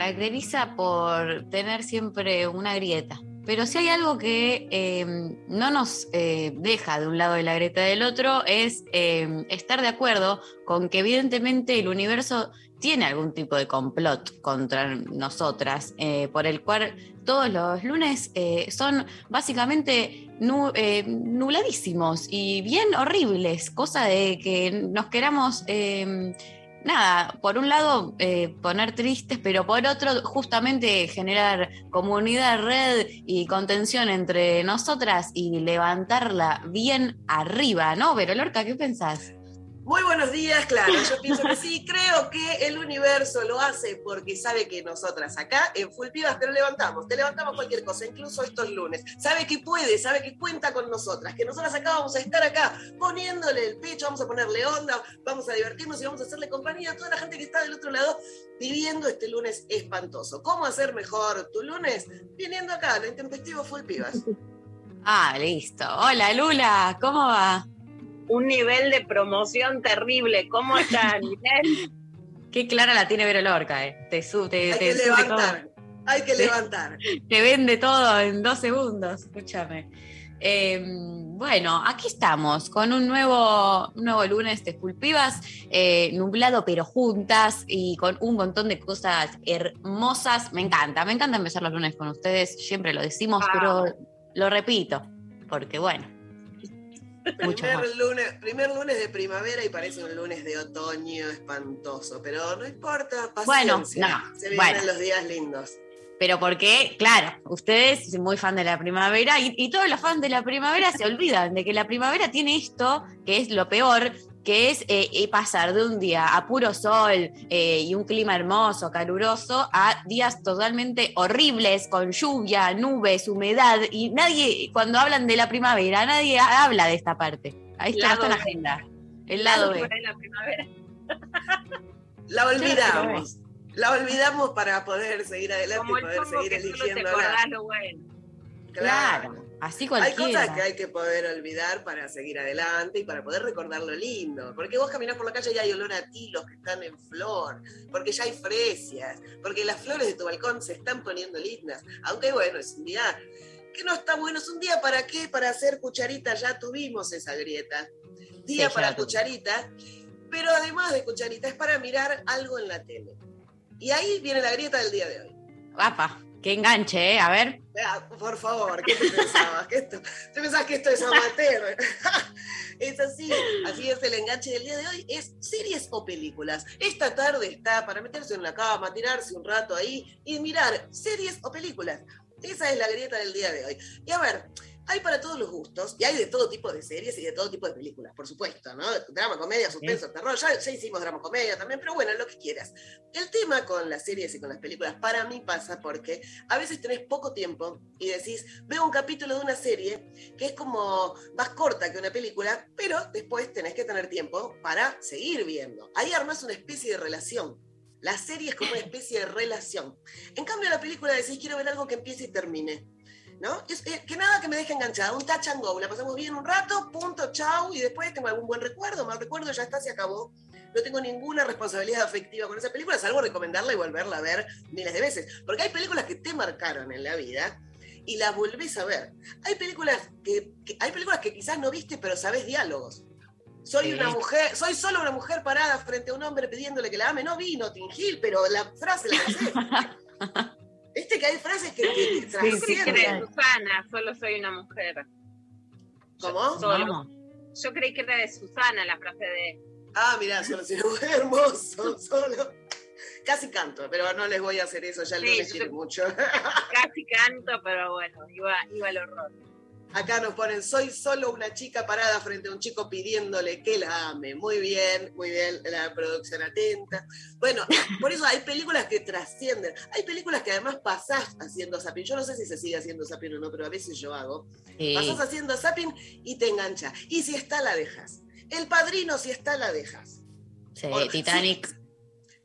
caracteriza por tener siempre una grieta. Pero si hay algo que eh, no nos eh, deja de un lado de la grieta del otro es eh, estar de acuerdo con que evidentemente el universo tiene algún tipo de complot contra nosotras, eh, por el cual todos los lunes eh, son básicamente nu- nubladísimos y bien horribles, cosa de que nos queramos, eh, nada, por un lado eh, poner tristes, pero por otro justamente generar comunidad, red y contención entre nosotras y levantarla bien arriba, ¿no? Pero Lorca, ¿qué pensás? Muy buenos días, claro, yo pienso que sí, creo que el universo lo hace porque sabe que nosotras acá en Full Pibas te lo levantamos, te levantamos cualquier cosa, incluso estos lunes. Sabe que puede, sabe que cuenta con nosotras, que nosotras acá vamos a estar acá poniéndole el pecho, vamos a ponerle onda, vamos a divertirnos y vamos a hacerle compañía a toda la gente que está del otro lado viviendo este lunes espantoso. ¿Cómo hacer mejor tu lunes? Viniendo acá, lo intempestivo Full Pibas. Ah, listo. Hola Lula, ¿cómo va? Un nivel de promoción terrible. ¿Cómo está, Ninel? Qué clara la tiene Vero Lorca, eh. Te, su- te, Hay te que sube levantar, hay que levantar. todo, te vende todo en dos segundos, escúchame. Eh, bueno, aquí estamos con un nuevo, un nuevo lunes de Pulpivas, eh, nublado pero juntas y con un montón de cosas hermosas. Me encanta, me encanta empezar los lunes con ustedes, siempre lo decimos, Ah. pero lo repito, porque bueno, Primer lunes, primer lunes de primavera y parece un lunes de otoño espantoso, pero no importa, Bueno, paciencia. no, se vienen bueno. los días lindos. Pero porque, claro, ustedes son muy fan de la primavera y, y todos los fans de la primavera se olvidan de que la primavera tiene esto, que es lo peor, que es eh, eh, pasar de un día a puro sol eh, y un clima hermoso, caluroso, a días totalmente horribles, con lluvia, nubes, humedad, y nadie, cuando hablan de la primavera, nadie ha- habla de esta parte. Ahí está, Lado está en la agenda. El lado B. de la primavera. La olvidamos. La olvidamos para poder seguir adelante Como y poder seguir te eligiendo. acordás lo bueno. Claro, así Hay cosas que hay que poder olvidar para seguir adelante y para poder recordar lo lindo. Porque vos caminás por la calle y hay olor a tilos que están en flor, porque ya hay fresias, porque las flores de tu balcón se están poniendo lindas. Aunque bueno, es un día que no está bueno. Es un día para qué? Para hacer cucharita. Ya tuvimos esa grieta. Día Sí, para cucharita. Pero además de cucharita, es para mirar algo en la tele. Y ahí viene la grieta del día de hoy. Apa, qué enganche, ¿eh? A ver. Ah, por favor, ¿qué te pensabas? ¿Que esto, ¿Te pensabas que esto es amateur? es así, así es el enganche del día de hoy, es series o películas. Esta tarde está para meterse en la cama, tirarse un rato ahí y mirar series o películas. Esa es la grieta del día de hoy. Y a ver, hay para todos los gustos y hay de todo tipo de series y de todo tipo de películas, por supuesto, ¿no? Drama, comedia, suspenso, terror. Ya, ya hicimos drama, comedia también, pero bueno, lo que quieras. El tema con las series y con las películas para mí pasa porque a veces tenés poco tiempo y decís, veo un capítulo de una serie que es como más corta que una película, pero después tenés que tener tiempo para seguir viendo. Ahí armás una especie de relación. La serie es como una especie de relación. En cambio, la película decís, quiero ver algo que empiece y termine. ¿No? Es, eh, que nada que me deje enganchada, un touch and go, la pasamos bien un rato, punto, chau, y después tengo algún buen recuerdo, mal recuerdo, ya está, se acabó. No tengo ninguna responsabilidad afectiva con esa película, salvo recomendarla y volverla a ver miles de veces. Porque hay películas que te marcaron en la vida y las volvés a ver. Hay películas que, que- hay películas que quizás no viste, pero sabes diálogos. Soy Sí. una mujer, soy solo una mujer parada frente a un hombre pidiéndole que la ame. No vi Notting Hill, pero la frase la sé. Viste que hay frases que, que Yo creí que trascienden. era de Susana, solo soy una mujer. ¿Cómo? Solo. Yo creí que era de Susana la frase de. Ah, mirá, solo soy un hermoso, solo. Casi canto, pero no les voy a hacer eso, ya el Sí, lunes yo- tiene mucho. Casi canto, pero bueno, iba, iba al horror. Acá nos ponen, soy solo una chica parada frente a un chico pidiéndole que la ame. Muy bien, muy bien, la producción atenta. Bueno, por eso hay películas que trascienden. Hay películas que además pasás haciendo zapping. Yo no sé si se sigue haciendo zapping o no, pero a veces yo hago. Sí. Pasás haciendo zapping y te engancha. Y si está, la dejas. El padrino, si está, la dejas. Sí, o- Titanic.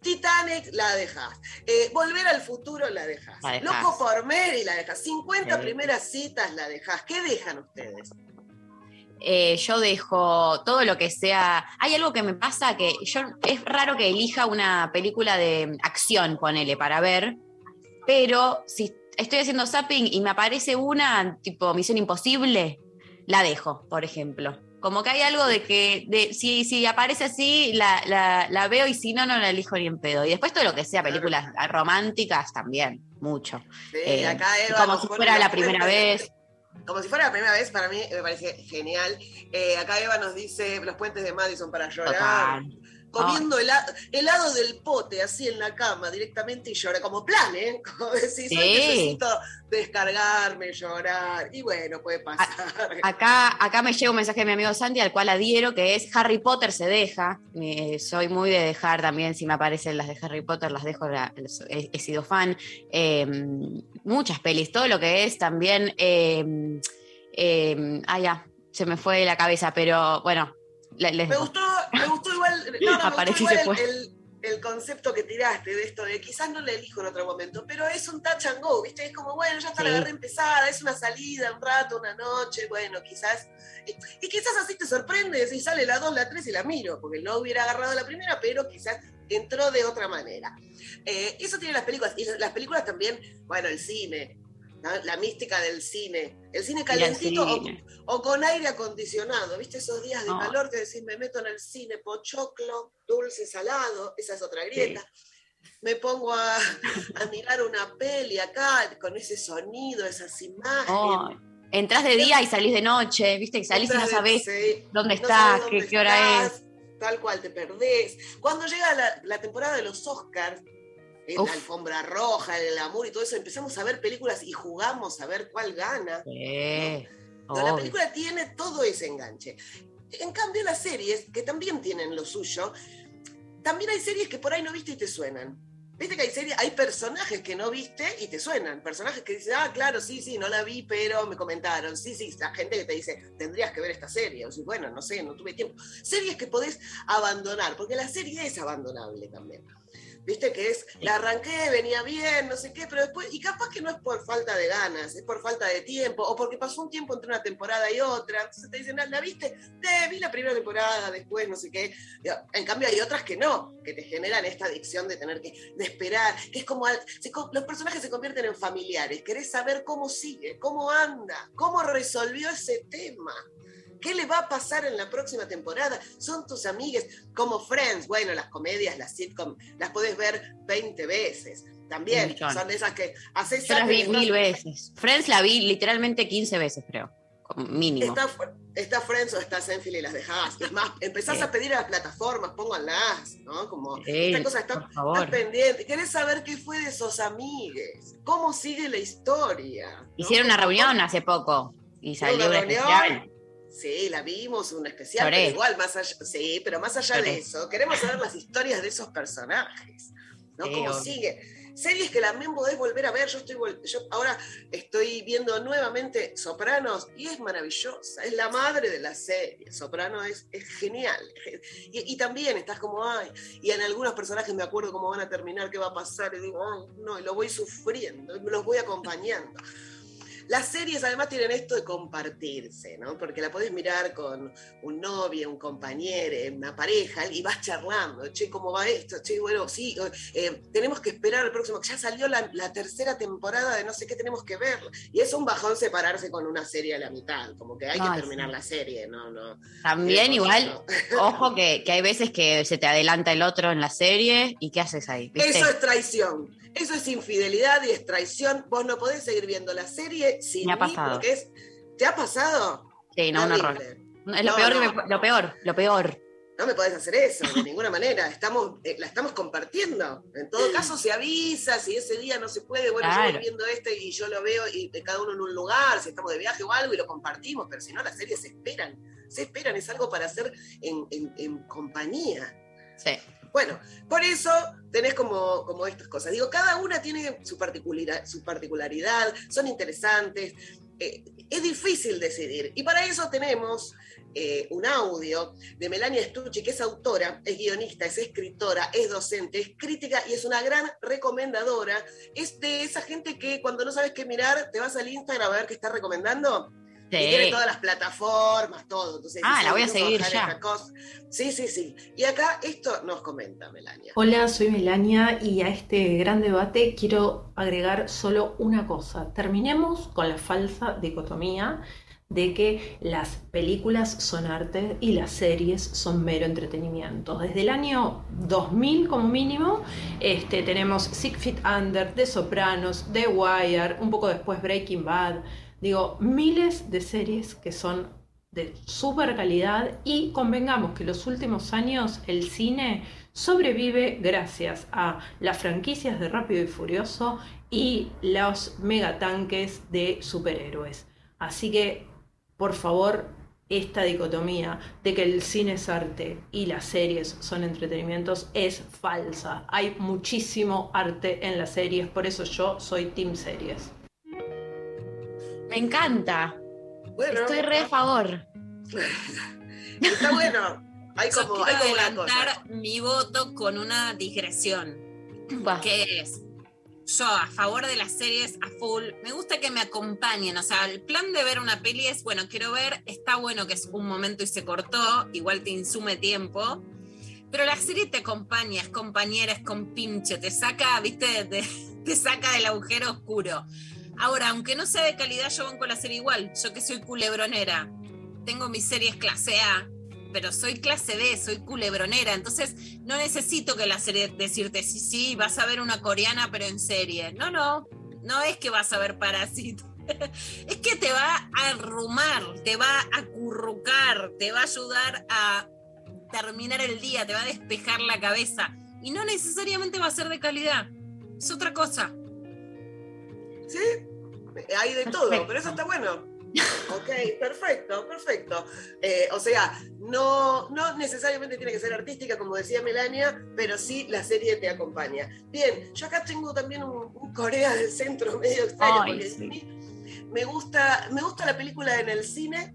Titanic, la dejas. Eh, Volver al futuro, la dejas. Loco por Mary, la dejas. 50 Sí. primeras citas, la dejas. ¿Qué dejan ustedes? Eh, yo dejo todo lo que sea. Hay algo que me pasa que yo es raro que elija una película de acción, ponele, para ver, pero si estoy haciendo zapping y me aparece una tipo Misión Imposible, la dejo, por ejemplo. Como que hay algo de que de, si, si aparece así, la, la- la veo y si no, no la elijo ni en pedo. Y después todo lo que sea películas románticas también, mucho. Sí, Eh, acá Eva como si fuera la primera vez. Como si fuera la primera vez, para mí me parece genial. Eh, acá Eva nos dice los puentes de Madison para llorar. Total. Comiendo hela- helado del pote, así en la cama directamente y llora. Como plan, ¿eh? Como decís, Sí. "Hoy necesito descargarme, llorar. Y bueno, puede pasar. Acá, acá me llega un mensaje de mi amigo Santi al cual adhiero, que es Harry Potter se deja. Eh, soy muy de dejar también, si me aparecen las de Harry Potter, las dejo, la- he, he sido fan. Eh, muchas pelis, todo lo que es también... Eh, ah, ya, se me fue de la cabeza, pero bueno, Me gustó, me gustó igual, no, no, me Aparece gustó y se igual fue. el, el- el concepto que tiraste de esto de quizás no le elijo en otro momento, pero es un touch and go, ¿viste? Es como, bueno, ya está la agarré empezada, es una salida, un rato, una noche, bueno, quizás. Y, y quizás así te sorprende si sale la 2, la 3 y la miro, porque no hubiera agarrado la primera, pero quizás entró de otra manera. Eh, eso tiene las películas, y las películas también, bueno, el cine. ¿no? La mística del cine. El cine calentito o cine. o con aire acondicionado, ¿viste? Esos días de calor que decís, me meto en el cine, pochoclo, dulce, salado, esa es otra grieta. Me pongo a, a mirar una peli acá, con ese sonido, esas imágenes. Oh, entras de día y salís de noche, viste, que salís y no de- sabés sí, dónde estás, qué, dónde qué hora es. Tal cual, te perdés. Cuando llega la, la temporada de los Oscars, en Uf. la alfombra roja, el amor y todo eso, empezamos a ver películas y jugamos a ver cuál gana. Sí, No, la película tiene todo ese enganche. En cambio, las series, que también tienen lo suyo, también hay series que por ahí no viste y te suenan. Viste que hay series, hay personajes que no viste y te suenan. Personajes que dicen, ah, claro, sí, sí, no la vi, pero me comentaron. Sí, sí, la gente que te dice, tendrías que ver esta serie. O sea, bueno, no sé, no tuve tiempo. Series que podés abandonar, porque la serie es abandonable también. Viste que es, la arranqué, venía bien, no sé qué, pero después, y capaz que no es por falta de ganas, es por falta de tiempo, o porque pasó un tiempo entre una temporada y otra. Entonces te dicen, "Ah, ¿la viste? "Eh, vi la primera temporada, después no sé qué. En cambio hay otras que no, que te generan esta adicción de tener que, de esperar, que es como, los personajes se convierten en familiares, querés saber cómo sigue, cómo anda, cómo resolvió ese tema. ¿Qué le va a pasar en la próxima temporada? Son tus amigues, como Friends. Bueno, las comedias, las sitcom, las podés ver 20 veces. También son de esas que haces Yo las vi mil veces. Friends la vi literalmente 15 veces, creo. Mínimo. Está, está Friends o está Seinfeld y las dejás. Es más, empezás Sí. a pedir a las plataformas, pónganlas, ¿no? Como Sí, esta cosa está, pendiente. ¿Querés saber qué fue de esos amigues? ¿Cómo sigue la historia? ¿no? Hicieron una ¿Cómo- reunión hace poco y salió una un reunión. especial. Sí, la vimos, un especial, pero igual, más allá, sí, pero más allá de eso, queremos saber las historias de esos personajes, ¿no? Sí, Cómo sigue. Series que también podés volver a ver, yo estoy yo ahora estoy viendo nuevamente Sopranos y es maravillosa, es la madre de la serie, Soprano es, es genial. Y, y también estás como, ay, y en algunos personajes me acuerdo cómo van a terminar, qué va a pasar, y digo, ay, no, y lo voy sufriendo, y me los voy acompañando. Las series además tienen esto de compartirse, ¿no? Porque la podés mirar con un novio, un compañero, una pareja, y vas charlando, che, ¿cómo va esto? Che, bueno, sí, eh, tenemos que esperar el próximo, ya salió la, la tercera temporada de no sé qué tenemos que ver. Y es un bajón separarse con una serie a la mitad, como que hay que terminar sí. la serie, ¿no? no También Eh, igual, no. ojo que, que hay veces que se te adelanta el otro en la serie y ¿qué haces ahí? ¿Viste? Eso es traición. Eso es infidelidad y es traición. Vos no podés seguir viendo la serie sin Me ha mí pasado. porque es. ¿Te ha pasado? Sí, no, un horror. Terrible. Es lo No, peor, que no. me- lo peor, lo peor. No me podés hacer eso, de ninguna manera. Estamos, eh, la estamos compartiendo. En todo caso, se avisa, si ese día no se puede, bueno, yo Claro. voy viendo este y yo lo veo y de cada uno en un lugar, si estamos de viaje o algo y lo compartimos, pero si no, las series se esperan. Se esperan, es algo para hacer en, en- en compañía. Sí. Bueno, por eso tenés como, como estas cosas. Digo, cada una tiene su, particular, su particularidad, son interesantes. eh, es difícil decidir. Y para eso tenemos eh, un audio de Melania Stucci, que es autora, es guionista, es escritora, es docente, es crítica y es una gran recomendadora. Es de esa gente que cuando no sabes qué mirar, te vas al Instagram a ver qué está recomendando. Y tiene todas las plataformas, todo. Entonces, Ah, la voy a "Vamos seguir ya". esta cosa". Sí, sí, sí. Y acá esto nos comenta Melania. Hola, soy Melania y a este gran debate quiero agregar solo una cosa. Terminemos con la falsa dicotomía de que las películas son arte y las series son mero entretenimiento. Desde el año 2000 como mínimo este, tenemos Six Feet Under, The Sopranos, The Wire, un poco después Breaking Bad. Digo, miles de series que son de super calidad y convengamos que los últimos años el cine sobrevive gracias a las franquicias de Rápido y Furioso y los megatanques de superhéroes. Así que, por favor, esta dicotomía de que el cine es arte y las series son entretenimientos es falsa. Hay muchísimo arte en las series, por eso yo soy Team Series. Me encanta. Bueno, Estoy re a favor. está bueno. Hay como, quiero hay como una adelantar cosa. mi voto con una digresión, Va. que es yo a favor de las series a full. Me gusta que me acompañen, o sea, el plan de ver una peli es, bueno, quiero ver, está bueno que es un momento y se cortó, igual te insume tiempo. Pero la serie te acompaña, es compañera, es compinche, te saca, viste, te, te saca del agujero oscuro. Ahora, aunque no sea de calidad, yo banco la serie igual. Yo que soy culebronera, tengo mis series clase A, pero soy clase B, soy culebronera. Entonces, no necesito que la serie decirte, sí, sí, vas a ver una coreana, pero en serie. No, no, no es que vas a ver Parasite. es que te va a arrumar, te va a acurrucar, te va a ayudar a terminar el día, te va a despejar la cabeza. Y no necesariamente va a ser de calidad. Es otra cosa. Sí, hay de todo, Perfecto. pero eso está bueno. Ok, perfecto, perfecto. Eh, o sea, no, no necesariamente tiene que ser artística, como decía Melania, pero sí la serie te acompaña. Bien, yo acá tengo también un, un Corea del Centro medio extraño, Ay, porque sí. me gusta, me gusta la película en el cine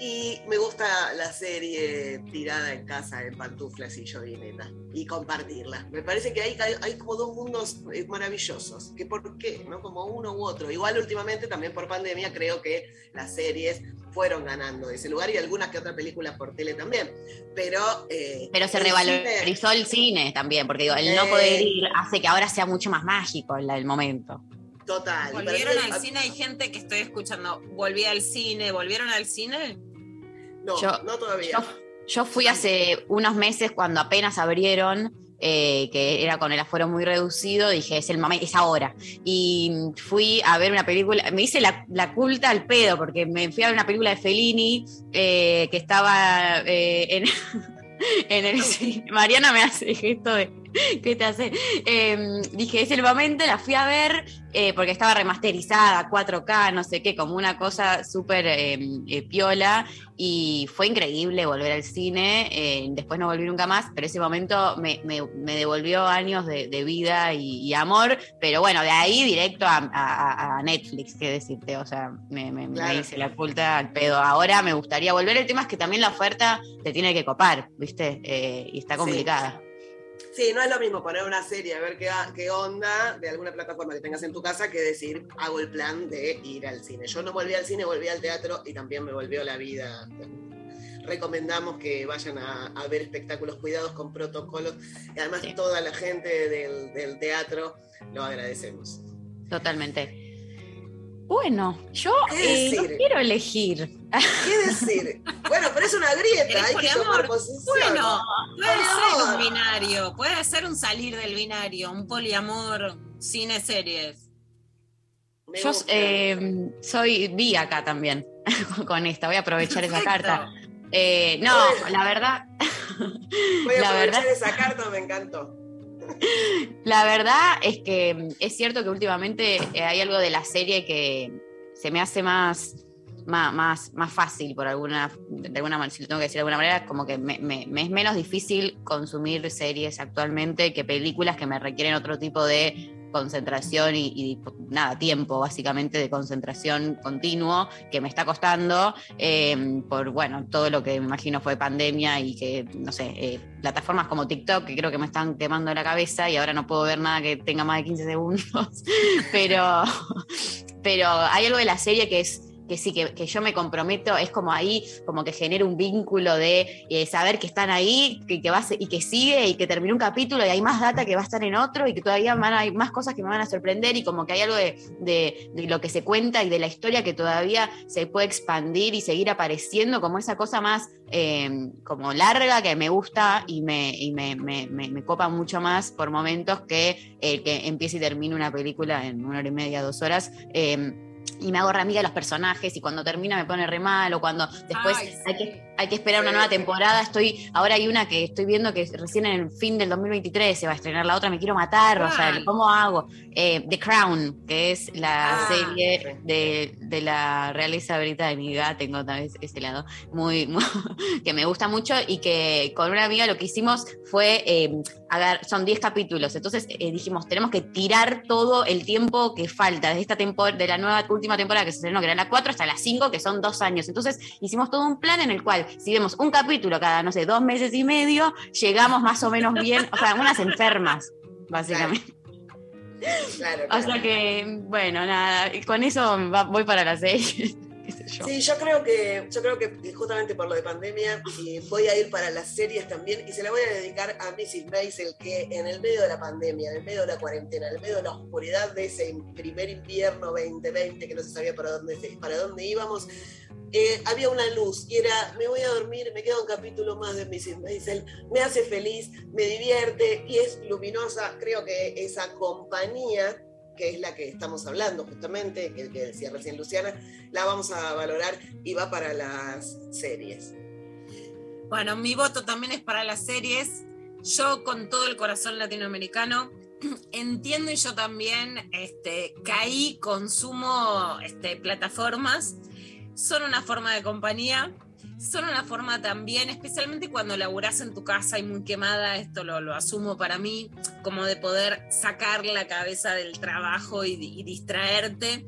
y me gusta la serie tirada en casa en pantuflas y joguineta y compartirla. Me parece que hay, hay, como dos mundos eh, maravillosos. que por qué? ¿No? Como uno u otro. Igual últimamente también por pandemia creo que las series fueron ganando ese lugar y algunas que otras películas por tele también. Pero, eh, Pero se el revalorizó cine- el cine también, porque digo, el no Eh. poder ir hace que ahora sea mucho más mágico el, el momento. Total. Volvieron al cine, hay gente que estoy escuchando, volví al cine, ¿volvieron al cine? No, Yo- no todavía. Yo, yo fui hace unos meses cuando apenas abrieron, eh, que era con el aforo muy reducido, dije, es el momento, es ahora. Y fui a ver una película, me hice la, la culta al pedo, porque me fui a ver una película de Fellini eh, que estaba eh, en, en el cine. Mariana me hace gesto de, ¿qué te hace? Eh, dije, es el momento, la fui a ver eh, porque estaba remasterizada, 4K, no sé qué, como una cosa súper eh, eh, piola y fue increíble volver al cine, eh, después no volví nunca más, pero ese momento me, me- me devolvió años de, de vida y, y amor, pero bueno, de ahí directo a, a- a Netflix, qué decirte, o sea, me, me- Claro. hice la culta al pedo. Ahora me gustaría volver, el tema es que también la oferta te tiene que copar, ¿viste? Y está complicada. Sí, no es lo mismo poner una serie a ver qué, qué onda de alguna plataforma que tengas en tu casa que decir, hago el plan de ir al cine. Yo no volví al cine, volví al teatro y también me volvió la vida. Recomendamos que vayan a, a ver espectáculos cuidados con protocolos. Y además Sí. toda la gente del, del teatro lo agradecemos. Totalmente. Bueno, yo ¿Qué eh, no quiero elegir. ¿Qué decir? Bueno, pero es una grieta, ¿Querés hay que poliamor? tomar posición. Bueno, puede Poliamor. ser un binario, puede ser un salir del binario, un poliamor, cine, series. Me Yo eh, soy vi acá también con esta, voy a aprovechar esa carta. Eh, no, la verdad, Voy a la aprovechar verdad- esa carta, me encantó. La verdad es que mm, es cierto que últimamente eh, hay algo de la serie que se me hace más, más, más, más fácil por alguna, de alguna manera, si lo tengo que decir de alguna manera, como que me, es menos difícil consumir series actualmente que películas que me requieren otro tipo de concentración y, y, nada, tiempo básicamente de concentración continuo que me está costando eh, por, bueno, todo lo que me imagino fue pandemia y que, no sé, eh, plataformas como TikTok que creo que me están quemando la cabeza y ahora no puedo ver nada que tenga más de 15 segundos, pero, pero hay algo de la serie que es que sí, que, que yo me comprometo, es como ahí, como que genera un vínculo de eh, saber que están ahí que, que va y que sigue y que terminó un capítulo y hay más data que va a estar en otro y que todavía van hay más cosas que me van a sorprender y como que hay algo de, de- lo que se cuenta y de la historia que todavía se puede expandir y seguir apareciendo como esa cosa más eh, como larga que me gusta y me, y me, me- me- copa mucho más por momentos que el que empiece y termine una película en una hora y media, dos horas. eh, y me hago re amiga de los personajes y cuando termina me pone re mal o cuando después Ay, hay, que, hay que esperar una nueva temporada. Estoy, ahora hay una que estoy viendo que recién en el fin del 2023 se va a estrenar la otra, me quiero matar, o sea. ¿cómo hago? Eh, The Crown, que es la Ah, serie de, de la realeza británica, tengo otra vez ese lado, muy, muy- que me gusta mucho y que con una amiga lo que hicimos fue, eh, agar son 10 capítulos, entonces eh, dijimos, tenemos que tirar todo el tiempo que falta, desde esta de la nueva última temporada que se estrenó, que era la 4, hasta la 5, que son dos años. Entonces hicimos todo un plan en el cual, si vemos un capítulo cada, no sé, dos meses y medio, llegamos más o menos bien, o sea, unas enfermas, básicamente. Claro. Claro. O sea que, bueno, nada, con eso voy para las 6. Sí, yo creo que, yo creo que justamente por lo de pandemia y voy a ir para las series también y se la voy a dedicar a Mrs. Maisel que en el medio de la pandemia, en el medio de la cuarentena, en el medio de la oscuridad de ese primer invierno 2020 que no se sabía para dónde, para dónde íbamos, eh, había una luz y era, me voy a dormir, me queda un capítulo más de Mrs. Maisel, me hace feliz, me divierte y es luminosa, creo que esa compañía que es la que estamos hablando justamente, que, que decía recién Luciana, la vamos a valorar y va para las series. Bueno, mi voto también es para las series. Yo con todo el corazón latinoamericano entiendo y yo también este, caí, consumo este, plataformas. Son una forma de compañía, son una forma también, especialmente cuando laburás en tu casa y muy quemada, esto lo, lo asumo para mí, como de poder sacar la cabeza del trabajo y, distraerte.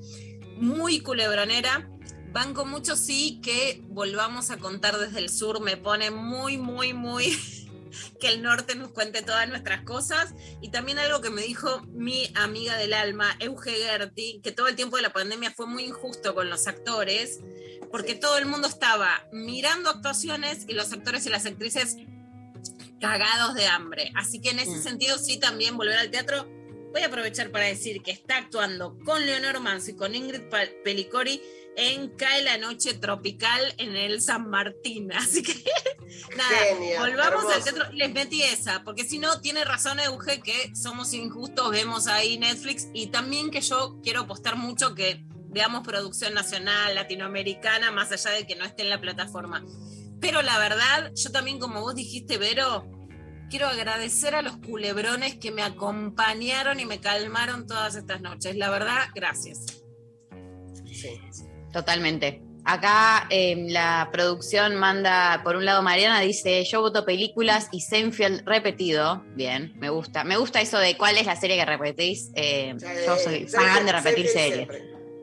Muy culebronera, Banco mucho sí que volvamos a contar desde el sur, me pone muy, muy, muy que el norte nos cuente todas nuestras cosas. Y también algo que me dijo mi amiga del alma, Euge Gerti, que todo el tiempo de la pandemia fue muy injusto con los actores, porque todo el mundo estaba mirando actuaciones y los actores y las actrices cagados de hambre. Así que en ese Mm. sentido sí también volver al teatro. Voy a aprovechar para decir que está actuando con Leonor Manso y con Ingrid Pelicori en Cae la Noche Tropical en el San Martín. Así que nada, Genial, volvamos al teatro. Les metí esa, porque si no, tiene razón Euge que somos injustos, vemos ahí Netflix y también que yo quiero apostar mucho que veamos producción nacional, latinoamericana, más allá de que no esté en la plataforma. Pero la verdad, yo también, como vos dijiste, Vero, quiero agradecer a los culebrones que me acompañaron y me calmaron todas estas noches. La verdad, gracias. Sí. Totalmente. Acá eh, la producción manda, por un lado, Mariana dice, yo voto películas y Seinfeld repetido. Bien, me gusta. Me gusta eso de cuál es la serie que repetís. Eh, yo soy fan de repetir series.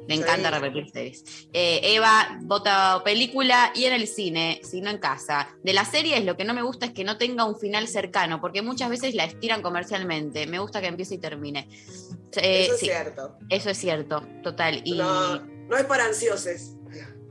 Me encanta Sí. repetir series. Eh, Eva vota película y en el cine, si no en casa. De las series lo que no me gusta es que no tenga un final cercano, porque muchas veces la estiran comercialmente. Me gusta que empiece y termine. Eh, Eso es sí, cierto. eso es cierto, total. Y No, no es para ansiosos.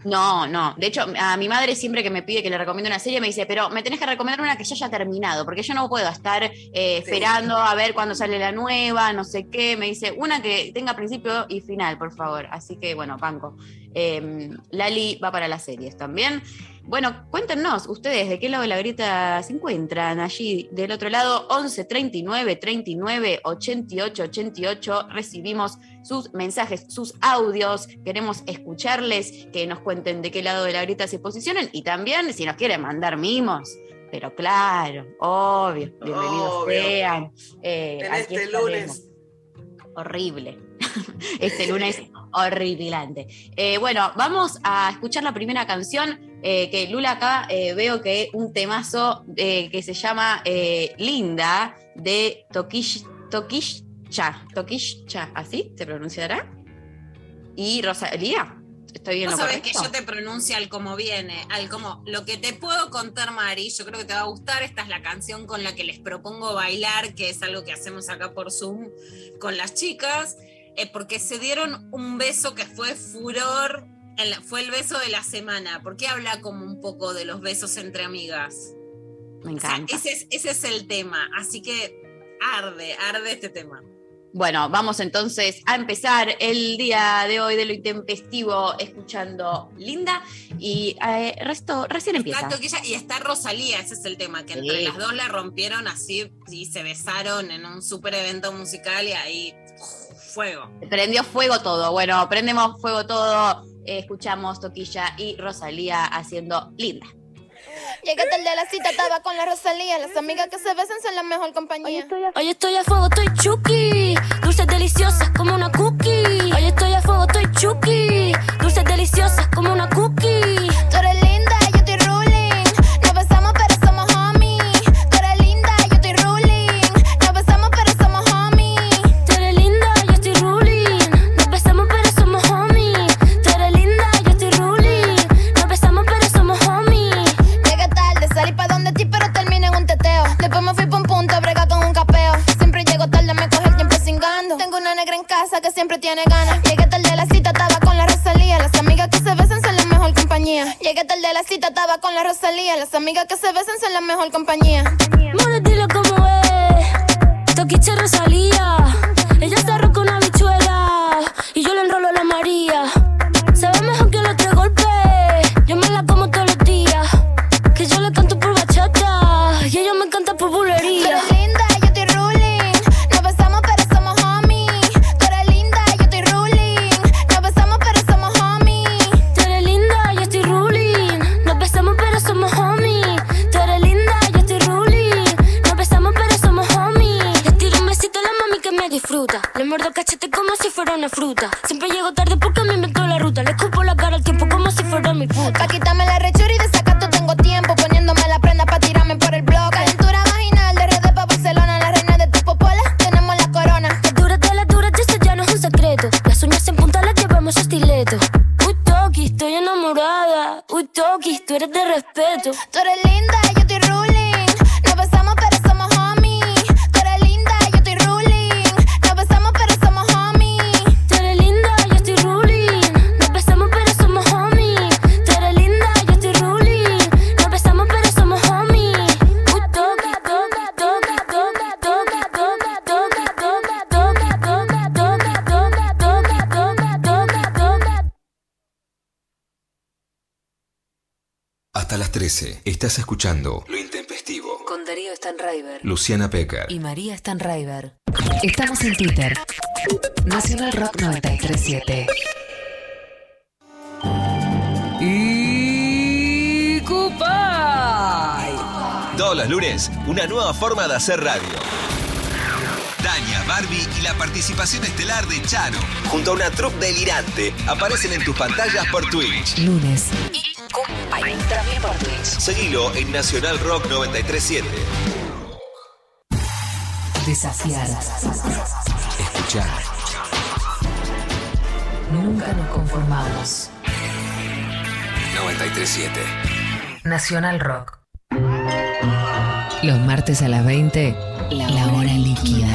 No, no. De hecho, a mi madre siempre que me pide que le recomiende una serie me dice, pero me tenés que recomendar una que ya haya terminado, porque yo no puedo estar eh, esperando a ver cuándo sale la nueva, no sé qué. Me dice, una que tenga principio y final, por favor. Así que, bueno, banco. Eh, Lali va para las series también. Bueno, cuéntenos ustedes de qué lado de la grieta se encuentran allí. Del otro lado, 11 39 39 88 88. Recibimos sus mensajes, sus audios. Queremos escucharles, que nos cuenten de qué lado de la grieta se posicionan y también si nos quieren mandar mimos. Pero claro, obvio, bienvenidos Obvio. sean. Eh, En este estaremos. Horrible. este lunes horripilante. Eh, bueno, vamos a escuchar la primera canción eh, que Lula acá eh, veo que un temazo que se llama Linda de Tokish, Tokishcha. Tokishcha, ¿así se pronunciará? Y Rosalía. ¿Estoy bien Vos lo sabés que yo te pronuncio al como viene, al como lo que te puedo contar, Mari, yo creo que te va a gustar. Esta es la canción con la que les propongo bailar, que es algo que hacemos acá por Zoom con las chicas, eh, porque se dieron un beso que fue furor, en la- fue el beso de la semana, porque habla como un poco de los besos entre amigas. Me O sea, encanta. ese es, ese es el tema, así que arde, arde este tema. Bueno, vamos entonces a empezar el día de hoy de lo intempestivo escuchando Linda y eh, resto recién empieza. Está Toquilla y está Rosalía, ese es el tema, que entre las dos la rompieron así y se besaron en un super evento musical y ahí uf, fuego. Prendió fuego todo. Bueno, prendemos fuego todo. eh, escuchamos Toquilla y Rosalía haciendo Linda. Llegué tarde a la cita, estaba con la Rosalía. Las amigas que se besan son la mejor compañía. Hoy estoy a fuego, estoy chuki. Dulces deliciosas como una cookie. Hoy estoy a fuego, estoy chuki. Dulces deliciosas como una cookie. Tú eres que siempre tiene ganas. Llegué tarde a la cita, estaba con la Rosalía. Las amigas que se besan son la mejor compañía. Llegué tarde a la cita, estaba con la Rosalía. Las amigas que se besan son la mejor compañía. More, dilo como es. Toquiche Rosalía. Ella está roca una bichuela. Y yo le enrolo a la María. Cachete como si fuera una fruta. Siempre llego tarde porque me inventó la ruta. Le escupo la cara al tiempo como si fuera mi puta. Pa' quitarme la rechura y de sacato tengo tiempo. Poniéndome la prenda pa' tirarme por el blog. Calentura vaginal de RD pa' Barcelona. La reina de tu popola, tenemos la corona. Las duras de las duras, eso ya no es un secreto. Las uñas en punta las llevamos a estileto. Uy, Toki, estoy enamorada. Uy, Toki, tú eres de respeto. Tú eres Hasta las 13 estás escuchando Lo Intempestivo. Con Darío Stanraiver Luciana Pecker. y María Stanraiver. Estamos en Twitter. Nacional Rock 937. Y Todos los lunes, una nueva forma de hacer radio. Daña, Barbie y la participación estelar de Charo, junto a una troupe delirante, aparecen en tus pantallas por Twitch. Lunes. También por Twitch. Seguilo en Nacional Rock 937. Desafiar. Escuchar. Nunca nos conformamos. 937. Nacional Rock. Los martes a las 20, la hora líquida.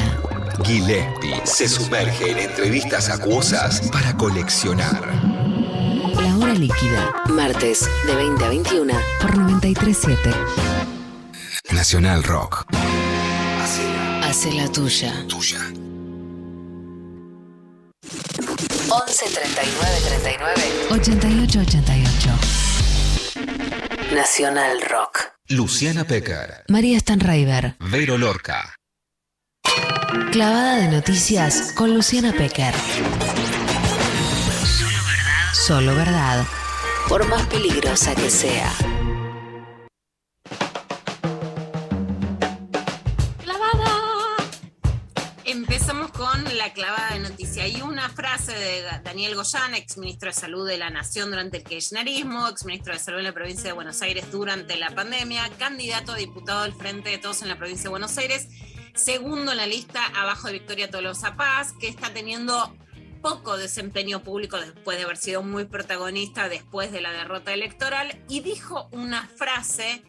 Gillespie se sumerge en entrevistas acuosas para coleccionar. La hora líquida. Martes de 20 a 21 por 937. Nacional Rock. Hace la tuya. Tuya. 11 39 39 88 88. Nacional Rock. Luciana Pecker. María Stanraiver. Vero Lorca. Clavada de noticias con Luciana Pecker. Solo verdad. Por más peligrosa que sea. Clavada. Empezamos con la clavada de noticia. Hay una frase de Daniel Goyán, ex ministro de Salud de la Nación durante el kirchnerismo, ex ministro de Salud en la provincia de Buenos Aires durante la pandemia, candidato a diputado del Frente de Todos en la provincia de Buenos Aires, segundo en la lista abajo de Victoria Tolosa Paz, que está teniendo poco desempeño público después de haber sido muy protagonista después de la derrota electoral, y dijo una frase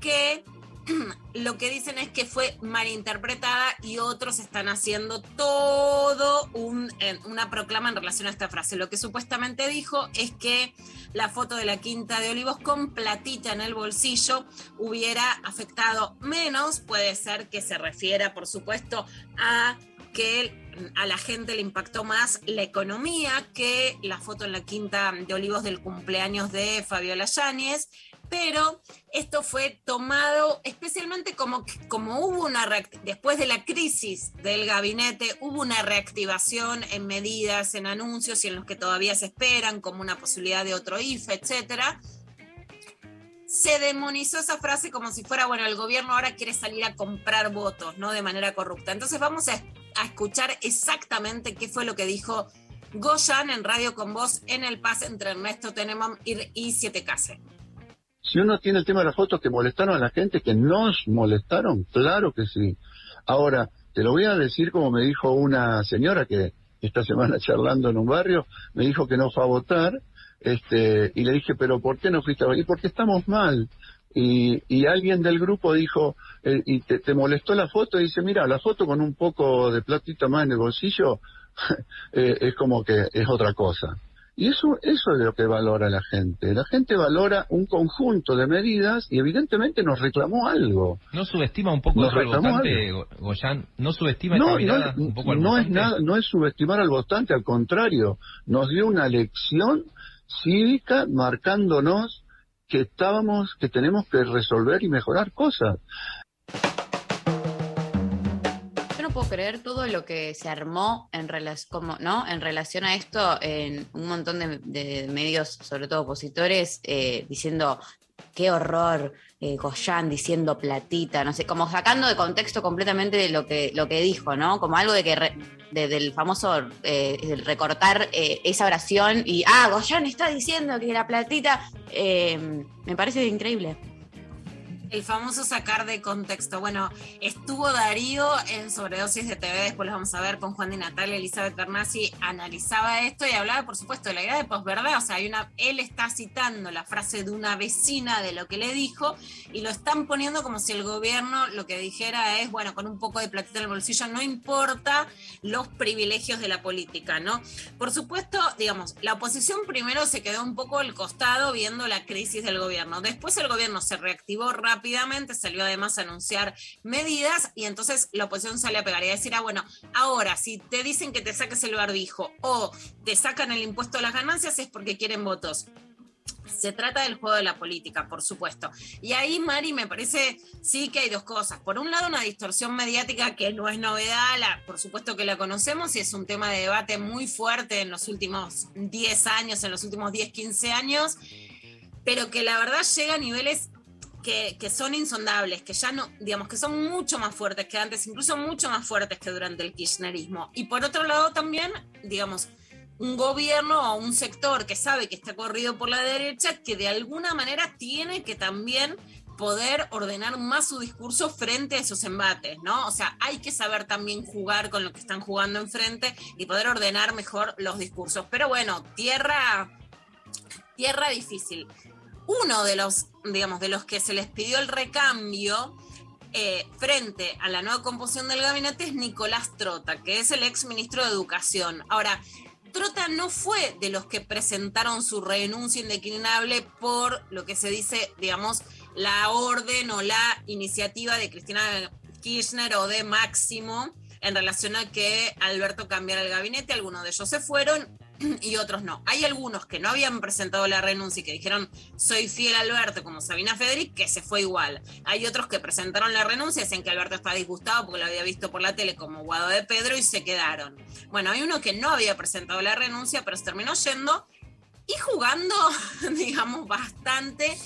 que lo que dicen es que fue malinterpretada y otros están haciendo todo un, una proclama en relación a esta frase. Lo que supuestamente dijo es que la foto de la Quinta de Olivos con platita en el bolsillo hubiera afectado menos. Puede ser que se refiera, por supuesto, a que a la gente le impactó más la economía que la foto en la Quinta de Olivos del cumpleaños de Fabiola Yáñez pero esto fue tomado especialmente como, como hubo una después de la crisis del gabinete, hubo una reactivación en medidas, en anuncios y en los que todavía se esperan, como una posibilidad de otro IFE, etcétera. Se demonizó esa frase como si fuera, bueno, el gobierno ahora quiere salir a comprar votos, ¿no? De manera corrupta. Entonces vamos a, escuchar exactamente qué fue lo que dijo Goyan en Radio con Voz en el pase entre Ernesto Tenemam y, y Siete Case. Si uno tiene el tema de las fotos que molestaron a la gente, que nos molestaron, claro que sí. Ahora, te lo voy a decir como me dijo una señora que esta semana charlando en un barrio, me dijo que no fue a votar, este, y le dije, pero ¿por qué no fuiste a votar? Y porque estamos mal. Y, y alguien del grupo dijo, eh, y te, molestó la foto, y dice, mira, la foto con un poco de platita más en el bolsillo, eh, es como que es otra cosa. Y eso, eso es lo que valora la gente. La gente valora un conjunto de medidas y evidentemente nos reclamó algo. ¿No subestima un poco Nos al votante, Go- Goyán? ¿No subestima No, esta no, mirada un poco al no es nada, no es subestimar al votante, al contrario, nos dio una lección cívica marcándonos que estábamos, que tenemos que resolver y mejorar cosas. Puedo creer todo lo que se armó en, como, ¿no? en relación a esto en un montón de, medios, sobre todo opositores, eh, diciendo qué horror, eh, diciendo platita, no sé, como sacando de contexto completamente de lo que, lo que dijo, ¿no? Como algo de que re- de- del famoso eh, recortar eh, esa oración y, ah, Goyan está diciendo que la platita, me parece increíble. El famoso sacar de contexto. Bueno, estuvo Darío en Sobredosis de TV, después lo vamos a ver con Juan de Natalia, Elizabeth Bernasi, analizaba esto y hablaba, por supuesto, de la idea de posverdad. O sea, hay una, él está citando la frase de una vecina de lo que le dijo y lo están poniendo como si el gobierno lo que dijera es, bueno, con un poco de platita en el bolsillo, no importa los privilegios de la política, ¿no? Por supuesto, digamos, la oposición primero se quedó un poco al costado viendo la crisis del gobierno. Después el gobierno se reactivó rápidamente, salió además a anunciar medidas y entonces la oposición sale a pegar y a decir, ah, bueno, ahora si te dicen que te saques el barbijo o te sacan el impuesto a las ganancias es porque quieren votos. Se trata del juego de la política, por supuesto. Y ahí, Mari, me parece sí que hay dos cosas. Por un lado, una distorsión mediática que no es novedad, por supuesto que la conocemos y es un tema de debate muy fuerte en los últimos 10 años, en los últimos 10, 15 años, pero que la verdad llega a niveles que, son insondables, que ya no, digamos, que son mucho más fuertes que antes, incluso mucho más fuertes que durante el kirchnerismo. Y por otro lado también, digamos, un gobierno o un sector que sabe que está corrido por la derecha, que de alguna manera tiene que también poder ordenar más su discurso frente a esos embates, ¿no? O sea, hay que saber también jugar con lo que están jugando enfrente y poder ordenar mejor los discursos. Pero bueno, tierra, tierra difícil. Uno de los, digamos, de los que se les pidió el recambio eh, frente a la nueva composición del gabinete es Nicolás Trota, que es el ex ministro de Educación. Ahora, Trota no fue de los que presentaron su renuncia indeclinable por lo que se dice, digamos, la orden o la iniciativa de Cristina Kirchner o de Máximo en relación a que Alberto cambiara el gabinete. Algunos de ellos se fueron y otros no. Hay algunos que no habían presentado la renuncia y que dijeron soy fiel a Alberto, como Sabina Federic, que se fue igual. Hay otros que presentaron la renuncia, dicen que Alberto está disgustado porque lo había visto por la tele como Guado de Pedro y se quedaron. Bueno, hay uno que no había presentado la renuncia, pero se terminó yendo y jugando, digamos, bastante,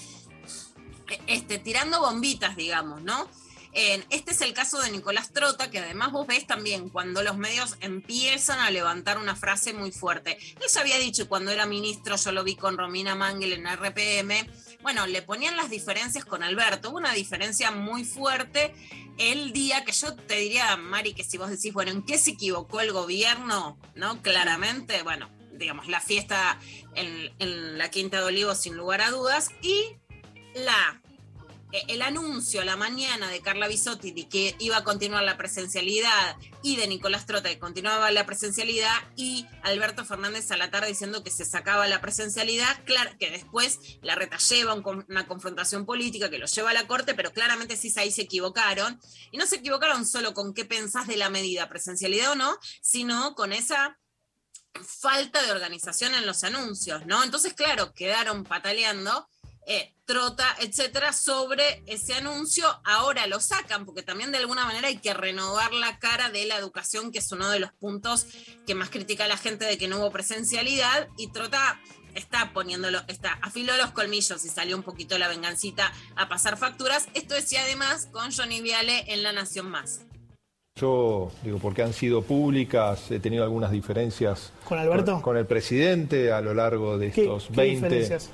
este, tirando bombitas, digamos, ¿no? Este es el caso de Nicolás Trota, que además vos ves también cuando los medios empiezan a levantar una frase muy fuerte. Él ya había dicho cuando era ministro, yo lo vi con Romina Mangel en RPM, bueno, le ponían las diferencias con Alberto, una diferencia muy fuerte el día que yo te diría, Mari, que si vos decís, bueno, ¿en qué se equivocó el gobierno? ¿No? Claramente, bueno, digamos, la fiesta en, en la Quinta de Olivos sin lugar a dudas y la el anuncio a la mañana de Carla Bisotti de que iba a continuar la presencialidad y de Nicolás Trota que continuaba la presencialidad y Alberto Fernández a la tarde diciendo que se sacaba la presencialidad, claro que después la reta lleva una confrontación política que lo lleva a la corte, pero claramente sí ahí se equivocaron y no se equivocaron solo con qué pensás de la medida, presencialidad o no, sino con esa falta de organización en los anuncios, ¿no? Entonces, claro, quedaron pataleando, eh, trota, etcétera, sobre ese anuncio. Ahora lo sacan, porque también de alguna manera hay que renovar la cara de la educación, que es uno de los puntos que más critica la gente de que no hubo presencialidad, y trota está poniéndolo, está afiló los colmillos y salió un poquito la vengancita a pasar facturas. Esto decía además con Johnny Viale en La Nación Más. Yo digo, porque han sido públicas, he tenido algunas diferencias ¿Con Alberto? con, con el presidente a lo largo de ¿Qué, estos qué 20. diferencias?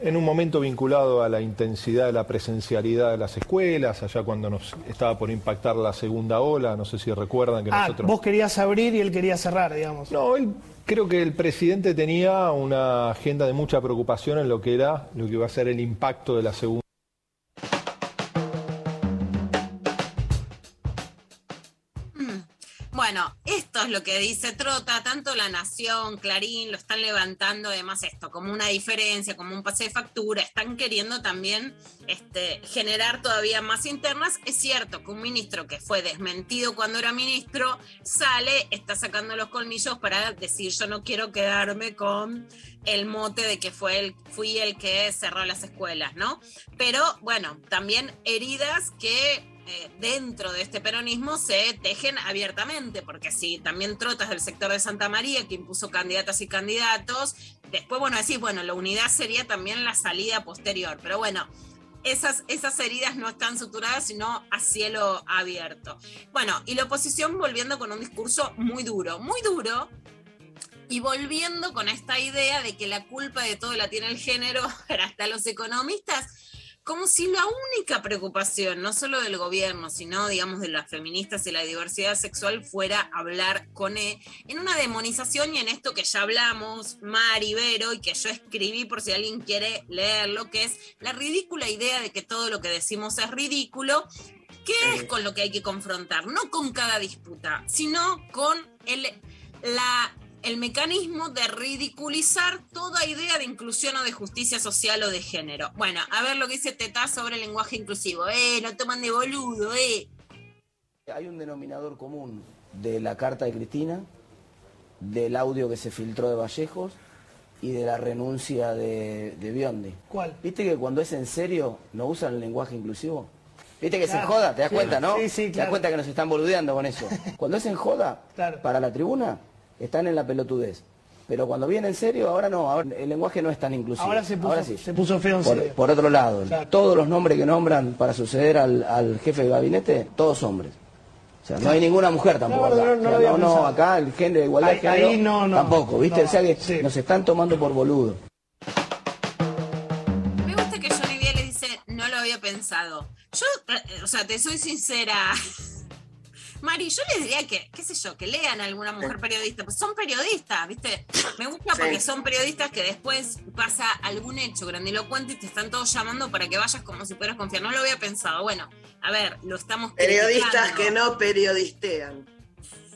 En un momento vinculado a la intensidad de la presencialidad de las escuelas, allá cuando nos estaba por impactar la segunda ola, no sé si recuerdan que Ah, nosotros... vos querías abrir y él quería cerrar, digamos. No, él creo que el presidente tenía una agenda de mucha preocupación en lo que era, lo que iba a ser el impacto de la segunda. Esto es lo que dice Trota, tanto La Nación, Clarín, lo están levantando además esto como una diferencia, como un pase de factura, están queriendo también este, generar todavía más internas. Es cierto que un ministro que fue desmentido cuando era ministro sale, está sacando los colmillos para decir yo no quiero quedarme con el mote de que fue el, fui el que cerró las escuelas, ¿no? Pero bueno, también heridas que dentro de este peronismo se tejen abiertamente, porque si también trotas del sector de Santa María, que impuso candidatas y candidatos, después, bueno, decís, bueno, la unidad sería también la salida posterior, pero bueno. Esas, esas heridas no están suturadas, sino a cielo abierto. Bueno, y la oposición volviendo con un discurso muy duro, muy duro, y volviendo con esta idea de que la culpa de todo la tiene el género, hasta los economistas, como si la única preocupación, no solo del gobierno, sino, digamos, de las feministas y la diversidad sexual, fuera hablar con E, en una demonización y en esto que ya hablamos, Mar y que yo escribí por si alguien quiere leerlo, que es la ridícula idea de que todo lo que decimos es ridículo, que es con lo que hay que confrontar, no con cada disputa, sino con el, la el mecanismo de ridiculizar toda idea de inclusión o de justicia social o de género. Bueno, a ver lo que dice Teta sobre el lenguaje inclusivo. Eh, no toman de boludo, eh. Hay un denominador común de la carta de Cristina, del audio que se filtró de Vallejos y de la renuncia de, de Biondi. ¿Cuál? ¿Viste que cuando es en serio no usan el lenguaje inclusivo? ¿Viste que Claro, joda? ¿Te das sí, cuenta, no? sí, sí, ¿Te das claro. cuenta que nos están boludeando con eso? Cuando es en joda, Claro. para la tribuna, están en la pelotudez. Pero cuando viene en serio, ahora no, ahora el lenguaje no es tan inclusivo. Ahora se puso, sí. se puso feo en Por, serio. por otro lado, todos los nombres que nombran para suceder al, al jefe de gabinete, todos hombres. O sea, no hay ninguna mujer tampoco No, no, acá. no, no O sea, lo había no, no, pensado. acá el género, igualdad Ahí- de género, ahí no, no. tampoco, ¿viste? No, o sea que sí. nos están tomando por boludo. Me gusta que Johnny Viale dice, no lo había pensado. Yo, eh, o sea, te soy sincera. Mari, yo les diría que, qué sé yo, que lean a alguna mujer periodista, pues son periodistas, ¿viste? Me gusta Sí. porque son periodistas que después pasa algún hecho grandilocuente y te están todos llamando para que vayas como si pudieras confiar. No lo había pensado. Bueno, a ver, lo estamos Periodistas que no periodistean.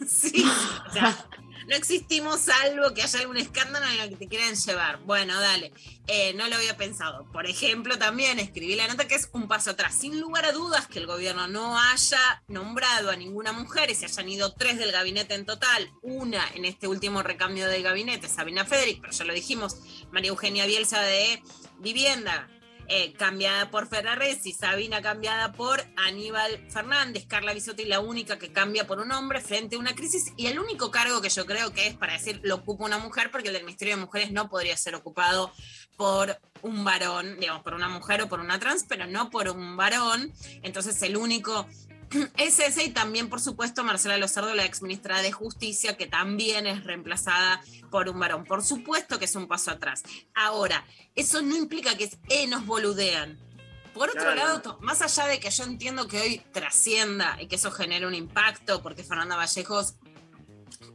Sí, o sea, no existimos salvo que haya algún escándalo en el que te quieran llevar. Bueno, dale. Eh, no lo había pensado. Por ejemplo, también escribí la nota que es un paso atrás. Sin lugar a dudas que el gobierno no haya nombrado a ninguna mujer y se hayan ido tres del gabinete en total. Una en este último recambio del gabinete, Sabina Federic, pero ya lo dijimos, María Eugenia Bielsa de Vivienda, eh, cambiada por Ferraresi, Sabina cambiada por Aníbal Fernández, Carla Bisotti la única que cambia por un hombre frente a una crisis y el único cargo que yo creo que es para decir lo ocupa una mujer, porque el del Ministerio de Mujeres no podría ser ocupado por un varón, digamos, por una mujer o por una trans, pero no por un varón. Entonces el único es ese y también, por supuesto, Marcela Lozardo, la ex ministra de Justicia, que también es reemplazada por un varón. Por supuesto que es un paso atrás. Ahora, eso no implica que eh, nos boludean. Por otro Claro. lado, más allá de que yo entiendo que hoy trascienda y que eso genere un impacto, porque Fernanda Vallejos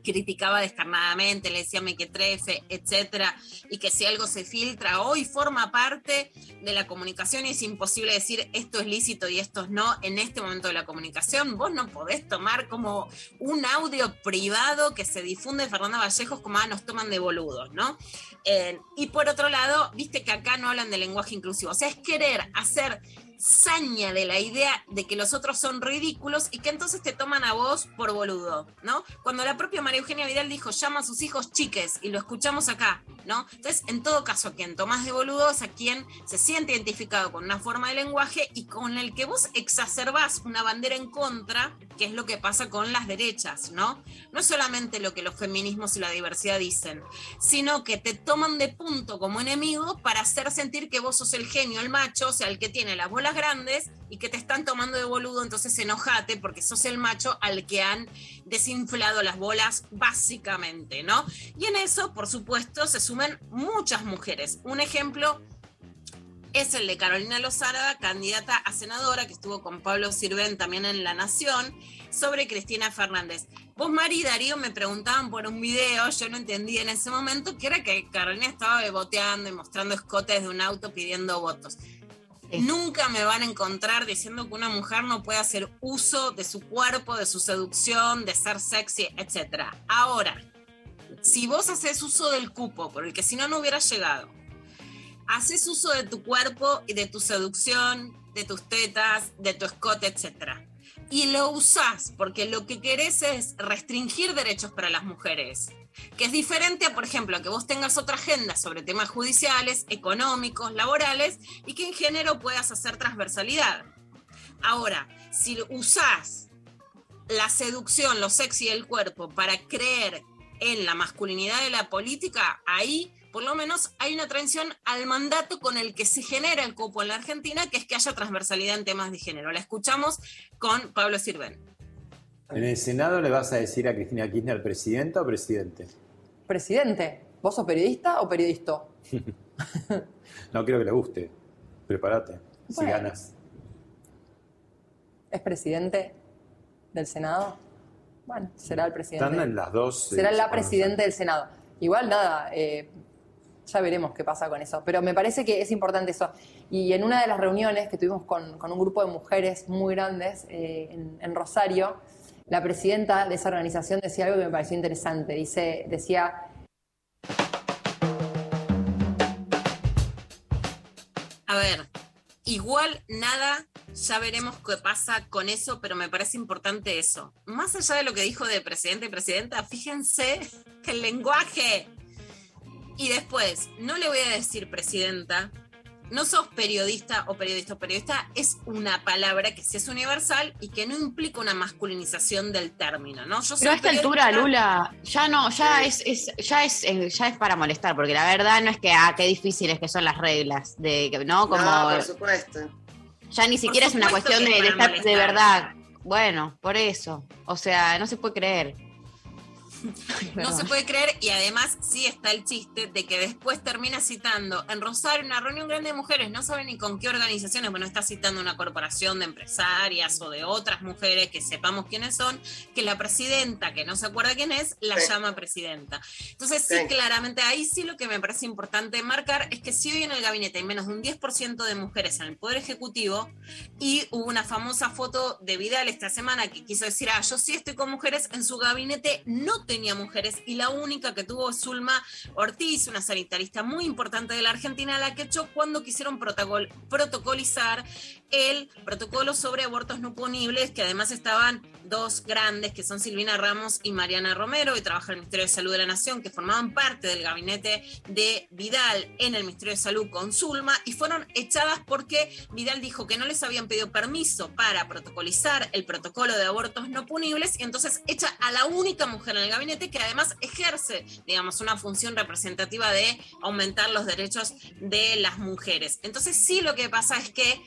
criticaba descarnadamente, le decía mequetrefe, etcétera, y que si algo se filtra hoy forma parte de la comunicación y es imposible decir esto es lícito y esto es no en este momento de la comunicación. Vos no podés tomar como un audio privado que se difunde de Fernanda Vallejos como ah, nos toman de boludos, ¿no? Eh, y por otro lado, viste que acá no hablan de lenguaje inclusivo, o sea, es querer hacer saña de la idea de que los otros son ridículos y que entonces te toman a vos por boludo, ¿no? Cuando la propia María Eugenia Vidal dijo, llama a sus hijos chiques, y lo escuchamos acá, ¿no? Entonces, en todo caso, quien tomás de boludo es a quien se siente identificado con una forma de lenguaje y con el que vos exacerbás una bandera en contra, que es lo que pasa con las derechas, ¿no? No es solamente lo que los feminismos y la diversidad dicen, sino que te toman de punto como enemigo para hacer sentir que vos sos el genio, el macho, o sea, el que tiene las bolas grandes y que te están tomando de boludo, entonces enojate porque sos el macho al que han desinflado las bolas básicamente, ¿no? Y en eso, por supuesto, se suman muchas mujeres. Un ejemplo es el de Carolina Lozada, candidata a senadora, que estuvo con Pablo Sirven también en La Nación, sobre Cristina Fernández. Vos, Mari y Darío, me preguntaban por un video, yo no entendí en ese momento, que era que Carolina estaba beboteando y mostrando escotes de un auto pidiendo votos. Nunca me van a encontrar diciendo que una mujer no puede hacer uso de su cuerpo, de su seducción, de ser sexy, etc. Ahora, si vos haces uso del cupo, por el que si no, no hubieras llegado, haces uso de tu cuerpo y de tu seducción, de tus tetas, de tu escote, etc. Y lo usás porque lo que querés es restringir derechos para las mujeres, que es diferente a, por ejemplo, que vos tengas otra agenda sobre temas judiciales, económicos, laborales, y que en género puedas hacer transversalidad. Ahora, si usás la seducción, lo sexy del cuerpo para creer en la masculinidad de la política, ahí por lo menos hay una traición al mandato con el que se genera el cupo en la Argentina, que es que haya transversalidad en temas de género. La escuchamos con Pablo Sirven. ¿En el Senado le vas a decir a Cristina Kirchner presidenta o presidente? Presidente, ¿vos sos periodista o periodista? No creo que le guste. Prepárate, si ganas. ¿Es presidente del Senado? Bueno, será el presidente. Están en las dos. eh, Será la presidenta del Senado. Igual nada, eh, ya veremos qué pasa con eso. Pero me parece que es importante eso. Y en una de las reuniones que tuvimos con, con un grupo de mujeres muy grandes eh, en, en Rosario, la presidenta de esa organización decía algo que me pareció interesante. Dice, decía, A ver, igual nada, ya veremos qué pasa con eso, pero me parece importante eso. Más allá de lo que dijo de presidente y presidenta, fíjense el lenguaje. Y después, no le voy a decir presidenta, no sos periodista o periodista o periodista, es una palabra que sí es universal y que no implica una masculinización del término, ¿no? Yo Pero a soy esta altura, Lula, ya no, ya es, es- ya es, eh, ya es para molestar, porque la verdad no es que ah, qué difíciles que son las reglas, de que, ¿no? Como No, por supuesto. ya ni siquiera es una cuestión de, de estar de verdad. Bueno, por eso. O sea, no se puede creer. No se puede creer y además sí está el chiste de que después termina citando en Rosario una reunión grande de mujeres, no sabe ni con qué organizaciones, bueno, está citando una corporación de empresarias o de otras mujeres que sepamos quiénes son, que la presidenta, que no se acuerda quién es, la Sí. llama presidenta. Entonces sí, Sí. claramente ahí sí lo que me parece importante marcar es que si hoy en el gabinete hay menos de un 10% de mujeres en el Poder Ejecutivo y hubo una famosa foto de Vidal esta semana que quiso decir, ah, yo sí estoy con mujeres, en su gabinete no tenía mujeres y la única que tuvo Zulma Ortiz, una sanitarista muy importante de la Argentina, la que echó cuando quisieron protocol- protocolizar el protocolo sobre abortos no punibles, que además estaban dos grandes, que son Silvina Ramos y Mariana Romero, y trabaja en el Ministerio de Salud de la Nación, que formaban parte del gabinete de Vidal en el Ministerio de Salud con Zulma, y fueron echadas porque Vidal dijo que no les habían pedido permiso para protocolizar el protocolo de abortos no punibles, y entonces echa a la única mujer en el gabinete que además ejerce, digamos, una función representativa de aumentar los derechos de las mujeres. Entonces sí lo que pasa es que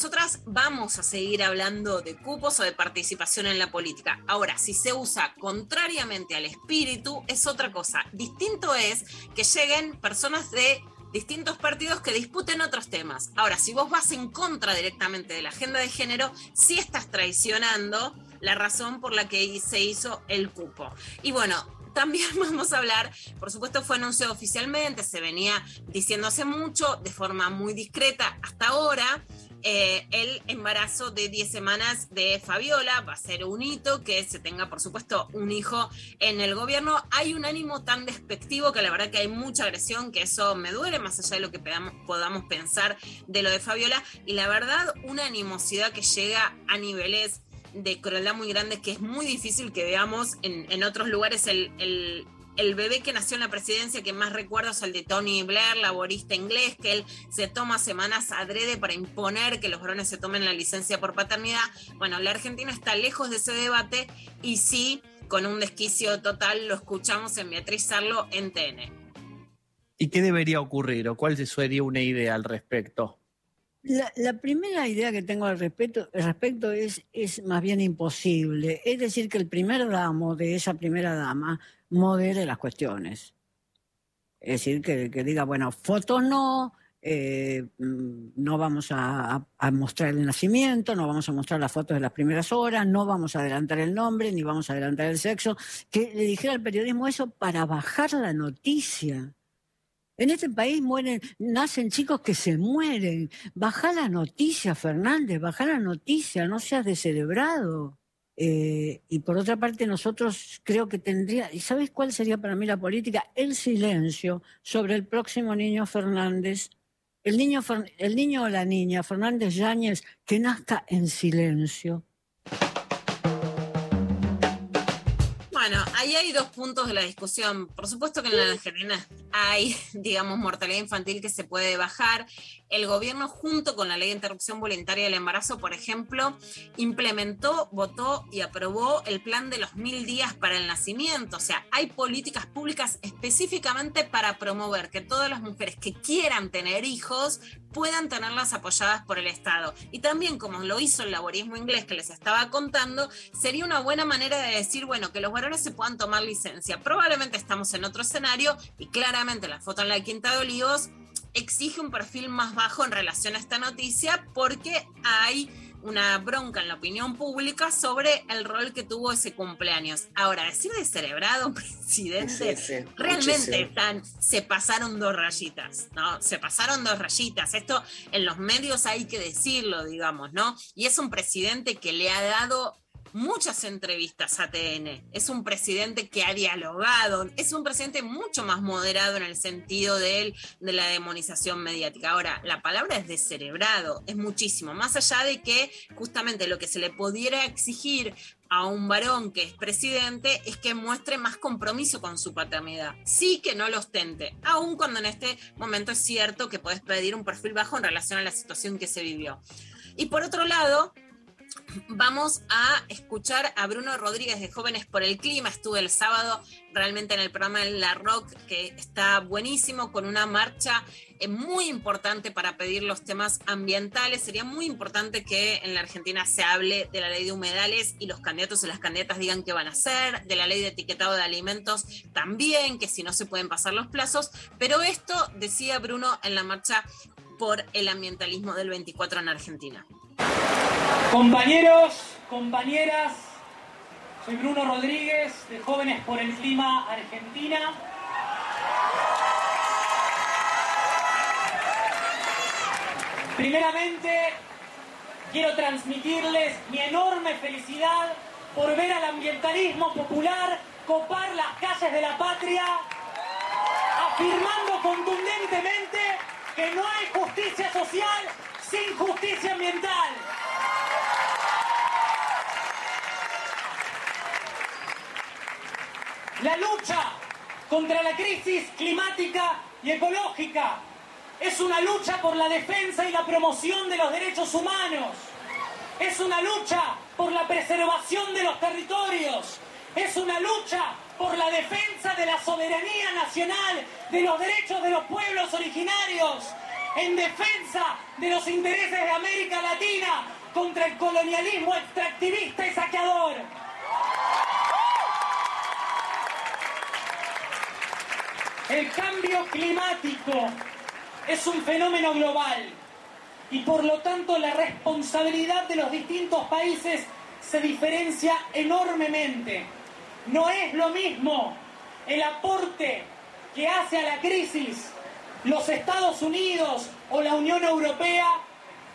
nosotras vamos a seguir hablando de cupos o de participación en la política. Ahora, si se usa contrariamente al espíritu, es otra cosa. Distinto es que lleguen personas de distintos partidos que disputen otros temas. Ahora, si vos vas en contra directamente de la agenda de género, sí estás traicionando la razón por la que se hizo el cupo. Y bueno, también vamos a hablar, por supuesto fue anunciado oficialmente, se venía diciendo hace mucho, de forma muy discreta hasta ahora, eh, el embarazo de 10 semanas de Fabiola va a ser un hito que se tenga, por supuesto, un hijo en el gobierno. Hay un ánimo tan despectivo que la verdad que hay mucha agresión, que eso me duele, más allá de lo que podamos, pensar de lo de Fabiola. Y la verdad, una animosidad que llega a niveles de crueldad muy grandes que es muy difícil que veamos en, otros lugares el el bebé que nació en la presidencia que más recuerdo es el de Tony Blair, laborista inglés, que él se toma semanas adrede para imponer que los varones se tomen la licencia por paternidad. Bueno, la Argentina está lejos de ese debate y sí, con un desquicio total, lo escuchamos en Beatriz Sarlo en TN. ¿Y qué debería ocurrir o cuál sería una idea al respecto? La, la primera idea que tengo al respecto, al respecto es, es más bien imposible. Es decir, que el primer damo de esa primera dama modere las cuestiones. Es decir, que, diga, bueno, fotos no, eh, mm, no vamos a mostrar el nacimiento, no vamos a mostrar las fotos de las primeras horas, no vamos a adelantar el nombre, ni vamos a adelantar el sexo. Que le dijera al periodismo eso para bajar la noticia. En este país mueren, nacen chicos que se mueren. Baja la noticia, Fernández, baja la noticia, no seas descerebrado. Eh, y por otra parte, nosotros creo que tendría, ¿y sabes cuál sería para mí la política? El silencio sobre el próximo niño Fernández. El niño, el niño o la niña, Fernández Yáñez, que nazca en silencio. Ahí hay dos puntos de la discusión. Por supuesto que en la Argentina hay, digamos, mortalidad infantil que se puede bajar. El gobierno, junto con la ley de interrupción voluntaria del embarazo, por ejemplo, implementó, votó y aprobó el plan de los mil días para el nacimiento. O sea, hay políticas públicas específicamente para promover que todas las mujeres que quieran tener hijos puedan tenerlas apoyadas por el Estado. Y también, como lo hizo el laborismo inglés que les estaba contando, sería una buena manera de decir, bueno, que los varones se puedan tomar licencia. Probablemente estamos en otro escenario y claramente la foto en la Quinta de Olivos exige un perfil más bajo en relación a esta noticia porque hay una bronca en la opinión pública sobre el rol que tuvo ese cumpleaños. Ahora, decir descerebrado, presidente, Sí, sí, realmente están, se pasaron dos rayitas, ¿no? Se pasaron dos rayitas. Esto en los medios hay que decirlo, digamos, ¿no? Y es un presidente que le ha dado muchas entrevistas a TN. Es un presidente que ha dialogado, es un presidente mucho más moderado en el sentido de, la demonización mediática. Ahora, la palabra es descerebrado, es muchísimo, más allá de que justamente lo que se le pudiera exigir a un varón que es presidente es que muestre más compromiso con su paternidad. Sí que no lo ostente, aun cuando en este momento es cierto que puedes pedir un perfil bajo en relación a la situación que se vivió. Y por otro lado, vamos a escuchar a Bruno Rodríguez de Jóvenes por el Clima. Estuve el sábado realmente en el programa de La Rock, que está buenísimo, con una marcha eh, muy importante para pedir los temas ambientales. Sería muy importante que en la Argentina se hable de la ley de humedales y los candidatos y las candidatas digan qué van a hacer, de la ley de etiquetado de alimentos también, que si no se pueden pasar los plazos. Pero esto decía Bruno en la marcha por el ambientalismo del 24 en Argentina. Compañeros, compañeras, soy Bruno Rodríguez de Jóvenes por el Clima Argentina. Primeramente, quiero transmitirles mi enorme felicidad por ver al ambientalismo popular copar las calles de la patria, afirmando contundentemente que no hay justicia social sin justicia ambiental. La lucha contra la crisis climática y ecológica es una lucha por la defensa y la promoción de los derechos humanos. Es una lucha por la preservación de los territorios. Es una lucha por la defensa de la soberanía nacional, de los derechos de los pueblos originarios, en defensa de los intereses de América Latina contra el colonialismo extractivista y saqueador. El cambio climático es un fenómeno global y por lo tanto la responsabilidad de los distintos países se diferencia enormemente. No es lo mismo el aporte que hace a la crisis los Estados Unidos o la Unión Europea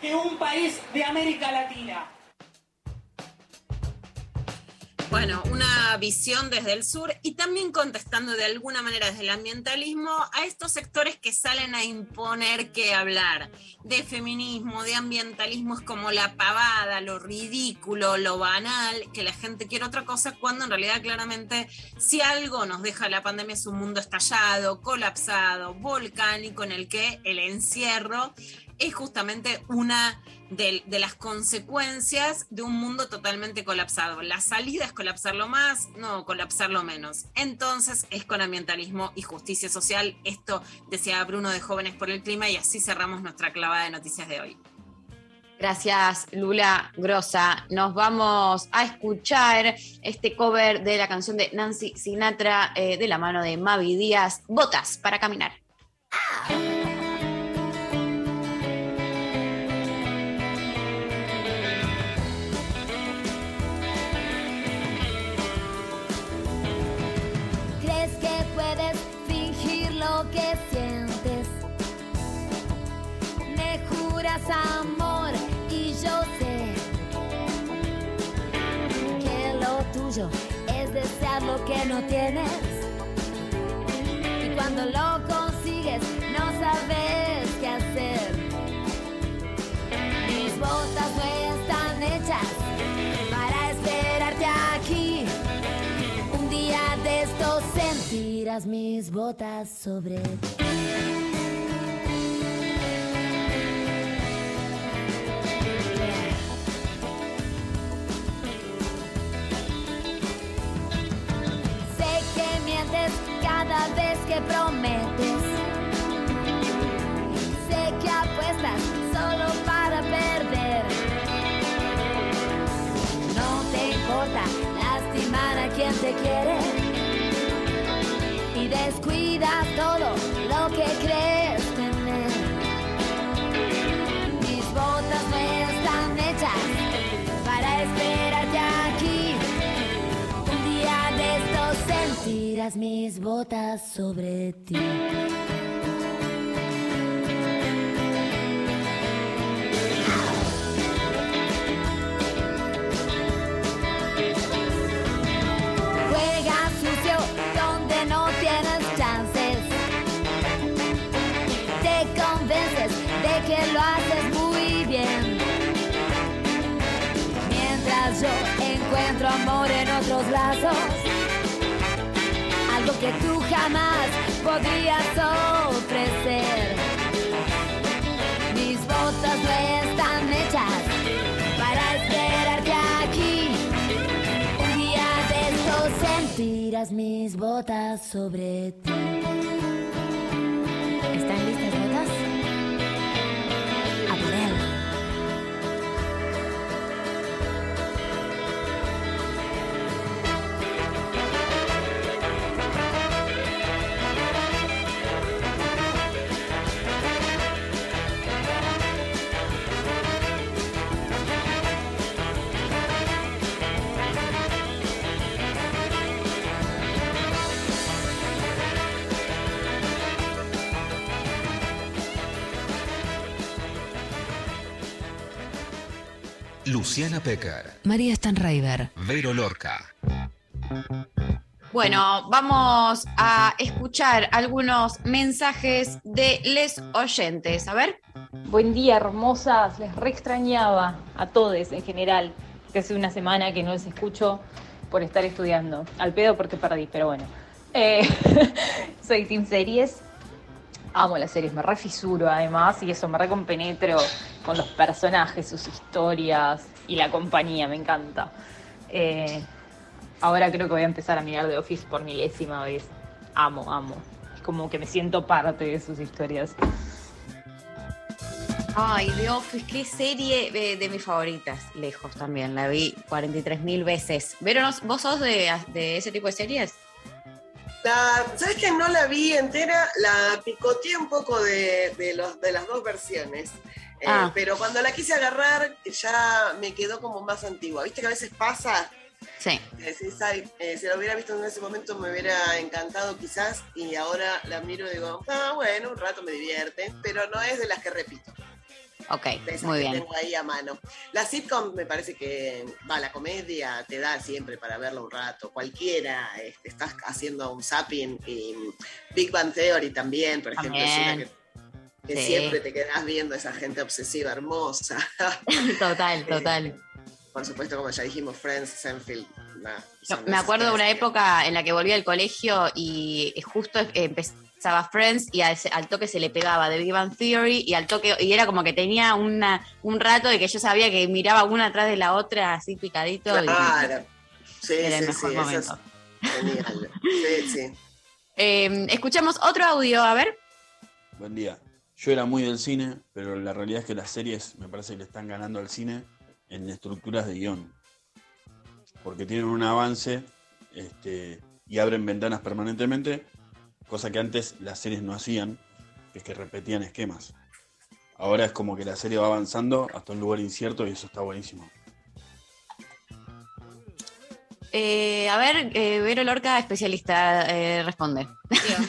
que un país de América Latina. Bueno, una visión desde el sur y también contestando de alguna manera desde el ambientalismo a estos sectores que salen a imponer qué hablar. De feminismo, de ambientalismo es como la pavada, lo ridículo, lo banal, que la gente quiere otra cosa, cuando en realidad claramente si algo nos deja la pandemia es un mundo estallado, colapsado, volcánico, en el que el encierro es justamente una de, de, las consecuencias de un mundo totalmente colapsado. La salida es colapsarlo más, no colapsarlo menos. Entonces es con ambientalismo y justicia social. Esto decía Bruno de Jóvenes por el Clima y así cerramos nuestra clavada de noticias de hoy. Gracias, Lula Grosa. Nos vamos a escuchar este cover de la canción de Nancy Sinatra eh, de la mano de Mavi Díaz, Botas para caminar. ¿Crees amor y yo sé que lo tuyo es desear lo que no tienes. Y cuando lo consigues no sabes qué hacer. Mis botas no están hechas para esperarte aquí. Un día de estos sentirás mis botas sobre ti. Cada vez que prometes. Sé que apuestas solo para perder. No te importa lastimar a quien te quiere. Y descuidas todo lo que crees sentirás mis botas sobre ti. Juega sucio donde no tienes chances. Te convences de que lo haces muy bien. Mientras yo encuentro amor en otros brazos. Que tú jamás podrías ofrecer. Mis botas no están hechas para esperarte aquí. Un día de estos sentirás mis botas sobre ti. ¿Están listas Luciana Pecker, María Stanraiver. Vero Lorca. Bueno, vamos a escuchar algunos mensajes de les oyentes. A ver. Buen día, hermosas. Les re extrañaba a todos en general, que hace una semana que no les escucho por estar estudiando. Al pedo porque perdí, pero bueno. Eh, soy Team Series. Amo las series, me refisuro además y eso me recompenetro con los personajes, sus historias y la compañía, me encanta. Eh, ahora creo que voy a empezar a mirar The Office por milésima vez. Amo, amo. Es como que me siento parte de sus historias. Ay, The Office, qué serie de, de mis favoritas. Lejos también, la vi 43 mil veces. ¿Vieron, vos sos de, de ese tipo de series? La, ¿Sabes que no la vi entera? La picoteé un poco de, de los, de las dos versiones. Eh, Ah. pero cuando la quise agarrar, ya me quedó como más antigua. ¿Viste que a veces pasa? Sí. Decís, "Ay, eh, si la hubiera visto en ese momento me hubiera encantado quizás, y ahora la miro y digo, ah, bueno, un rato me divierte, pero no es de las que repito. Ok, muy bien. tengo ahí a mano. La sitcom me parece que, va, la comedia te da siempre para verla un rato. Cualquiera, este, estás haciendo un zapping y Big Bang Theory también, por ejemplo, es una que, que Sí. siempre te quedas viendo esa gente obsesiva, hermosa. Total, total. por supuesto, como ya dijimos, Friends, Seinfeld. nah, son me acuerdo de una época en la que volví al colegio y justo empezaba Friends y al, al toque se le pegaba The Big Bang Theory y al toque y era como que tenía una, un rato de que yo sabía que miraba una atrás de la otra así picadito. y- Claro. Sí, Era el sí, mejor sí, eso momento. es genial. Sí, sí. Eh, escuchamos otro audio, a ver. Buen día. Yo era muy del cine, pero la realidad es que las series me parece que le están ganando al cine en estructuras de guion. Porque tienen un avance este, y abren ventanas permanentemente, cosa que antes las series no hacían, que es que repetían esquemas. Ahora es como que la serie va avanzando hasta un lugar incierto y eso está buenísimo. Eh, a ver, eh, Vero Lorca, especialista, eh, responde.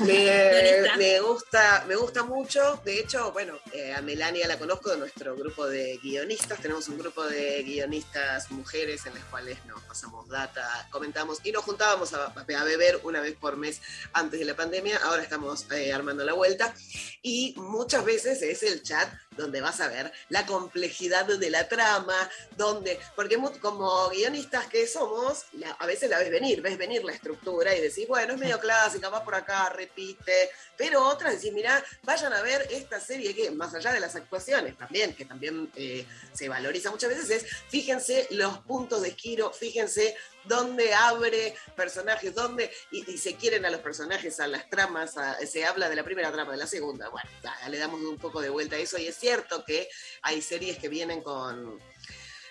Me, me gusta, me gusta mucho. De hecho, bueno, eh, a Melania la conozco de nuestro grupo de guionistas. Tenemos un grupo de guionistas mujeres en las cuales nos pasamos data, comentamos y nos juntábamos a, a beber una vez por mes antes de la pandemia. Ahora estamos eh, armando la vuelta. Y muchas veces es el chat donde vas a ver la complejidad de la trama, donde, porque como guionistas que somos, la- a veces la ves venir, ves venir la estructura y decís, bueno, es medio clásica, va por acá, repite, pero otras decís, mirá, vayan a ver esta serie que, más allá de las actuaciones también, que también eh, se valoriza muchas veces, es fíjense los puntos de giro, fíjense dónde abre personajes, dónde, y, y se quieren a los personajes, a las tramas, a- se habla de la primera trama, de la segunda, bueno, ya, le damos un poco de vuelta a eso, y es cierto que hay series que vienen con,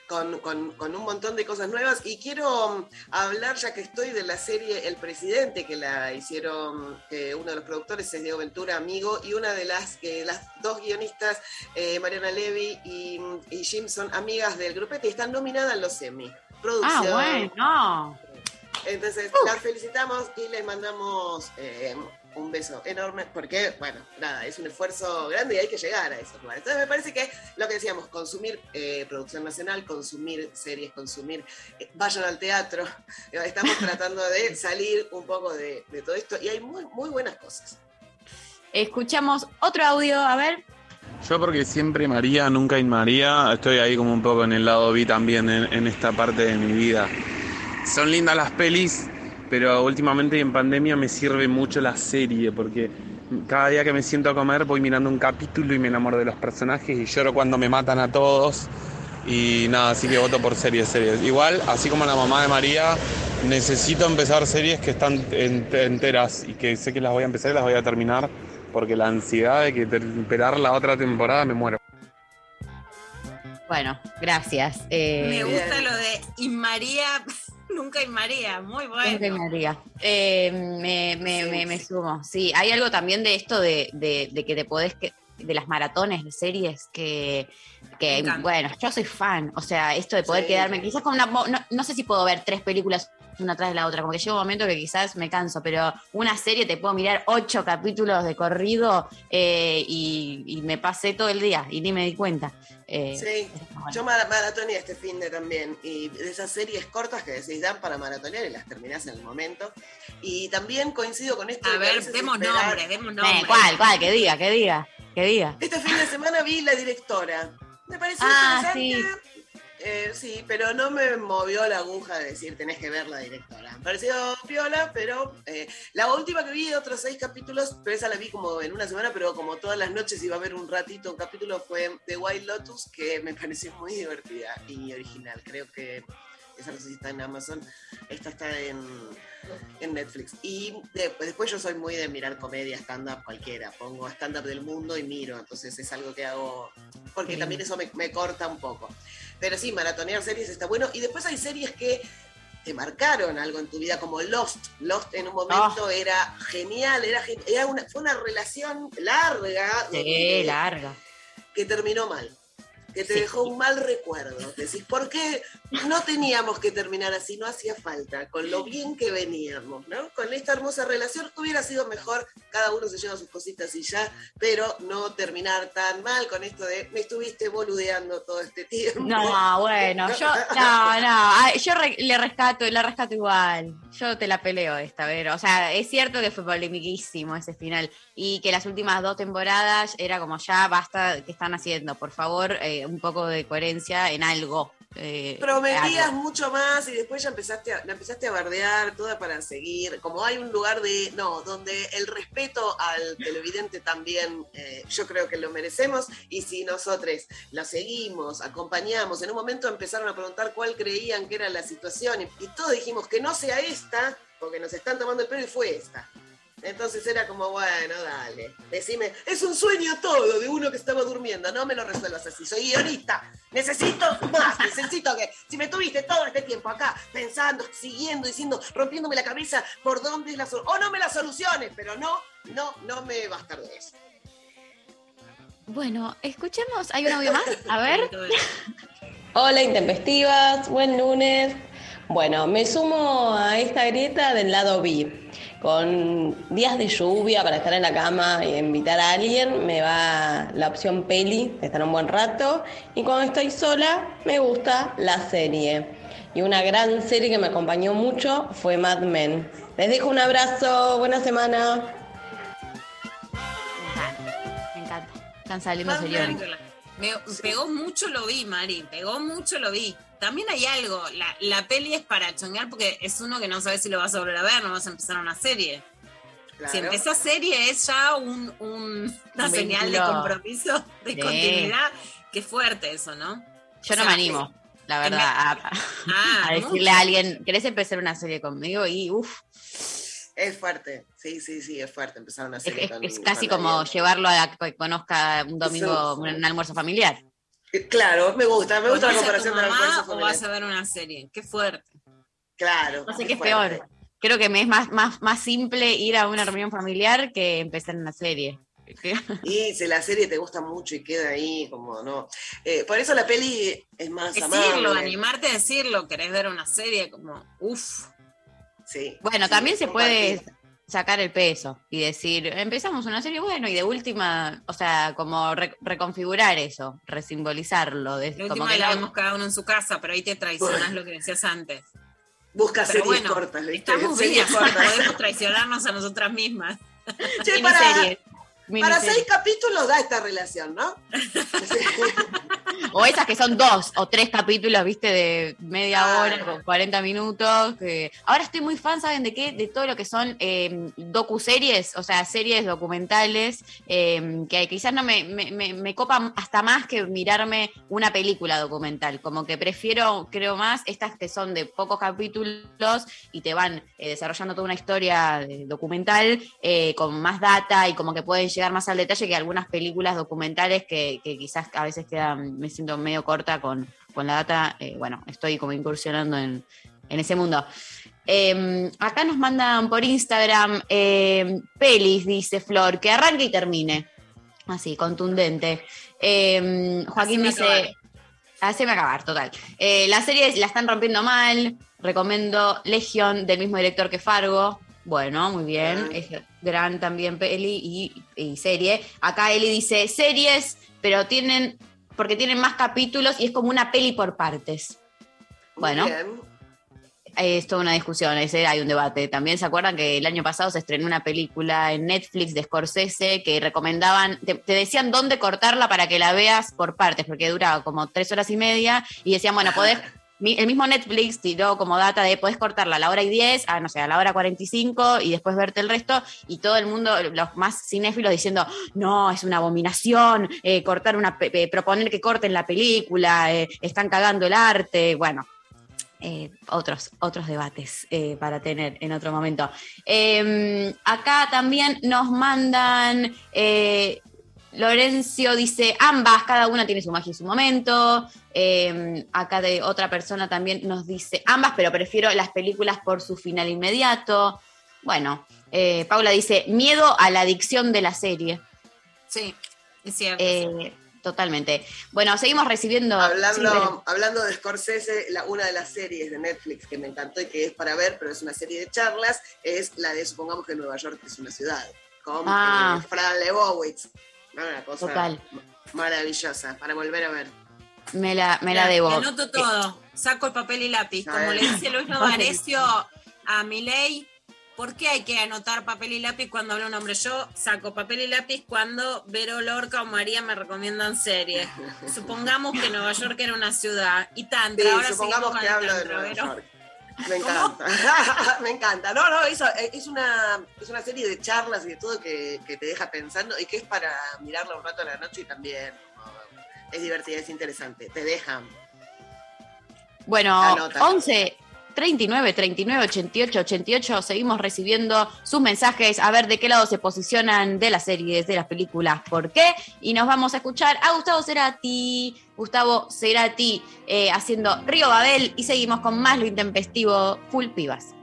con, con- con un montón de cosas nuevas, y quiero um, hablar, ya que estoy, de la serie El Presidente, que la hicieron, que uno de los productores es Diego Ventura, amigo, y una de las, que las dos guionistas, eh, Mariana Levy y, y Jim, son amigas del grupete, y están nominadas en los Emmy. Ah, Producción, bueno. entonces, las felicitamos y les mandamos eh, un beso enorme porque, bueno, nada, es un esfuerzo grande y hay que llegar a esos lugares. Entonces, me parece que lo que decíamos, consumir eh, producción nacional, consumir series, consumir, eh, vayan al teatro. Estamos tratando de salir un poco de, de todo esto y hay muy, muy buenas cosas. Escuchamos otro audio, a ver. Yo porque siempre María, nunca in María, estoy ahí como un poco en el lado B también en, en esta parte de mi vida. Son lindas las pelis, pero últimamente en pandemia me sirve mucho la serie porque cada día que me siento a comer voy mirando un capítulo y me enamoro de los personajes y lloro cuando me matan a todos. Y nada, así que voto por series, series. Igual, así como la mamá de María, necesito empezar series que están en- enteras y que sé que las voy a empezar y las voy a terminar porque la ansiedad de que esperar la otra temporada me muero. Bueno, gracias. Eh, Me gusta lo de y María, nunca y María, muy bueno. Nunca in María. Eh, me, me- me- me sumo. Sí, hay algo también de esto de, de- de que te podés, que, de las maratones de series que, que bueno, yo soy fan. O sea, esto de poder Sí. quedarme, quizás con una, no, no sé si puedo ver tres películas una tras de la otra. Como que llega un momento que quizás me canso, pero una serie te puedo mirar ocho capítulos de corrido eh, y, y me pasé todo el día y ni me di cuenta. Eh, Sí, yo mara- maratoneé este fin de también. Y de esas series cortas que decís dan para maratonear y las terminás en el momento. Y también coincido con esto. A de ver, demos esperar- nombres, demos Eh, nombres. ¿Cuál, cuál? Que diga, que diga, que diga. Este fin de semana vi La Directora. Me pareció Ah, interesante. Eh, sí, pero no me movió la aguja de decir tenés que ver la directora. Me pareció piola, pero eh, la última que vi de otros seis capítulos, pero esa la vi como en una semana, pero como todas las noches iba a ver un ratito un capítulo, fue The White Lotus, que me pareció muy divertida y original. Creo que esa no sé si está en Amazon, esta está en, en Netflix. Y de- después yo soy muy de mirar comedia, stand-up, cualquiera. Pongo stand-up del mundo y miro, entonces es algo que hago, porque Sí. también eso me, me corta un poco. Pero sí, maratonear series está bueno. Y después hay series que te marcaron algo en tu vida, como Lost. Lost en un momento era genial, era, era una, fue una relación larga Sí, donde- larga. que terminó mal, que te Sí. dejó un mal recuerdo. Decís, ¿por qué no teníamos que terminar así? No hacía falta, con lo bien que veníamos, ¿no? Con esta hermosa relación hubiera sido mejor, cada uno se lleva sus cositas y ya, pero no terminar tan mal con esto de me estuviste boludeando todo este tiempo. No, bueno, yo, no, no, yo re- le rescato, la rescato igual. Yo te la peleo esta, Vero. O sea, es cierto que fue polemiquísimo ese final y que las últimas dos temporadas era como ya basta, ¿qué están haciendo? Por favor, eh, un poco de coherencia en algo. eh, Prometías algo. mucho más y después ya empezaste a, la empezaste a bardear toda para seguir. Como hay un lugar de, no, donde el respeto al televidente también eh, yo creo que lo merecemos y si nosotros la seguimos, acompañamos, en un momento empezaron a preguntar cuál creían que era la situación y, y todos dijimos que no sea esta, porque nos están tomando el pelo y fue esta. Entonces era como, bueno, dale, decime, es un sueño todo de uno que estaba durmiendo, no me lo resuelvas así, soy guionista, necesito más, necesito que, si me tuviste todo este tiempo acá pensando, siguiendo, diciendo, rompiéndome la cabeza por dónde es la solución, o no me la soluciones, pero no, no, no me bastar de eso. Bueno, escuchemos, ¿hay un audio más? A ver. Hola intempestivas, buen lunes. Bueno, me sumo a esta grieta del lado B. Con días de lluvia para estar en la cama e invitar a alguien, me va la opción peli, estar un buen rato. Y cuando estoy sola, me gusta la serie. Y una gran serie que me acompañó mucho fue Mad Men. Les dejo un abrazo, buena semana. Me encanta. Están saliendo Más señores. bien, Me pegó mucho lo vi, Mari, pegó mucho lo vi. También hay algo, la, la peli es para chonguear porque es uno que no sabes si lo vas a volver a ver, no vas a empezar una serie. Claro. Si empezás serie es ya un, un- una Un señal de compromiso, de Sí. continuidad. Qué fuerte eso, ¿no? Yo O no sea, me animo, la en verdad, a, Ah, a decirle mucho. a alguien, ¿querés empezar una serie conmigo? Y uff, Es fuerte, sí, sí, sí, es fuerte empezar una serie es- con- es casi con como alguien. llevarlo a que conozca un domingo, un almuerzo familiar. Claro, me gusta, me gusta la ¿Volvés a tu comparación de la o vas a ver una serie? Qué fuerte. Claro. No sé qué es fuerte. peor. Creo que me es más, más, más simple ir a una reunión familiar que empezar una serie. Y si la serie te gusta mucho y queda ahí, como no. Eh, por eso la peli es más Decirlo, amable. animarte a decirlo, querés ver una serie como, uff. Sí. Bueno, sí, también se puede. Sacar el peso y decir, empezamos una serie, bueno, y de última, o sea, como re- reconfigurar eso, resimbolizarlo. De, La como última que la vemos cada uno en su casa, pero ahí te traicionás lo que decías antes. Busca Pero series bueno, cortas, ¿viste? Estamos Series vivas, cortas. podemos traicionarnos a nosotras mismas. Che, para, para seis capítulos da esta relación, ¿no? O esas que son dos o tres capítulos, viste, de media Ah. hora, con 40 minutos. Que... Ahora estoy muy fan, ¿saben de qué? De todo lo que son eh, docuseries, o sea, series documentales, eh, que quizás no me, me, me, me copan hasta más que mirarme una película documental. Como que prefiero, creo más, estas que son de pocos capítulos y te van eh, desarrollando toda una historia eh, documental eh, con más data y como que pueden llegar más al detalle que algunas películas documentales que, que quizás a veces quedan, me siento medio corta con, con la data. eh, bueno, estoy como incursionando en, en ese mundo. Eh, acá nos mandan por Instagram eh, pelis, dice Flor, que arranque y termine. Así, contundente. Eh, Joaquín Haceme dice. acabar. Haceme acabar, total. Eh, la serie la están rompiendo mal. Recomiendo Legión, del mismo director que Fargo. Bueno, muy bien. Es gran también peli y, y serie. Acá Eli dice series, pero tienen, porque tienen más capítulos y es como una peli por partes. Bueno, es toda una discusión, ese hay un debate. También se acuerdan que el año pasado se estrenó una película en Netflix de Scorsese que recomendaban, te, te decían dónde cortarla para que la veas por partes, porque duraba como tres horas y media y decían, bueno, podés, el mismo Netflix tiró como data de podés cortarla a la hora y 10, a no sé, a la hora 45 y después verte el resto y todo el mundo, los más cinéfilos diciendo, no, es una abominación, eh, cortar una, proponer que corten la película, eh, están cagando el arte, bueno, eh, otros, otros debates para tener en otro momento. Eh, acá también nos mandan. Lorenzo dice, ambas, cada una tiene su magia y su momento. Eh, acá de otra persona también nos dice, ambas, pero prefiero las películas por su final inmediato. Bueno, eh, Paula dice, miedo a la adicción de la serie. Sí, es cierto. Eh, totalmente. Bueno, seguimos recibiendo... Hablando, sí, pero- hablando de Scorsese, la, una de las series de Netflix que me encantó y que es para ver, pero es una serie de charlas, es la de Supongamos que Nueva York es una ciudad, con Ah. eh, Fran Lebowitz. Una cosa Total. maravillosa para volver a ver. me la, me la debo. Anoto todo, saco el papel y lápiz. Como le dice Luis Novarecio a Milei, ¿por qué hay que anotar papel y lápiz cuando habla un hombre? Yo saco papel y lápiz cuando Vero Lorca o María me recomiendan series. Supongamos que Nueva York era una ciudad. Y tanto, Sí, ahora supongamos que con hablo de Tantra, Nueva Vero. York. Me encanta, me encanta. No, no, eso, eh, es, una, es una serie de charlas y de todo que, que te deja pensando y que es para mirarla un rato a la noche y también es divertida, es interesante. Te dejan. Bueno, Anota. 11 39 39 88 88 seguimos recibiendo sus mensajes a ver de qué lado se posicionan de las series, de las películas, por qué. Y nos vamos a escuchar a Gustavo Cerati, Gustavo Cerati eh, haciendo Río Babel y seguimos con más lo intempestivo Full Pibas.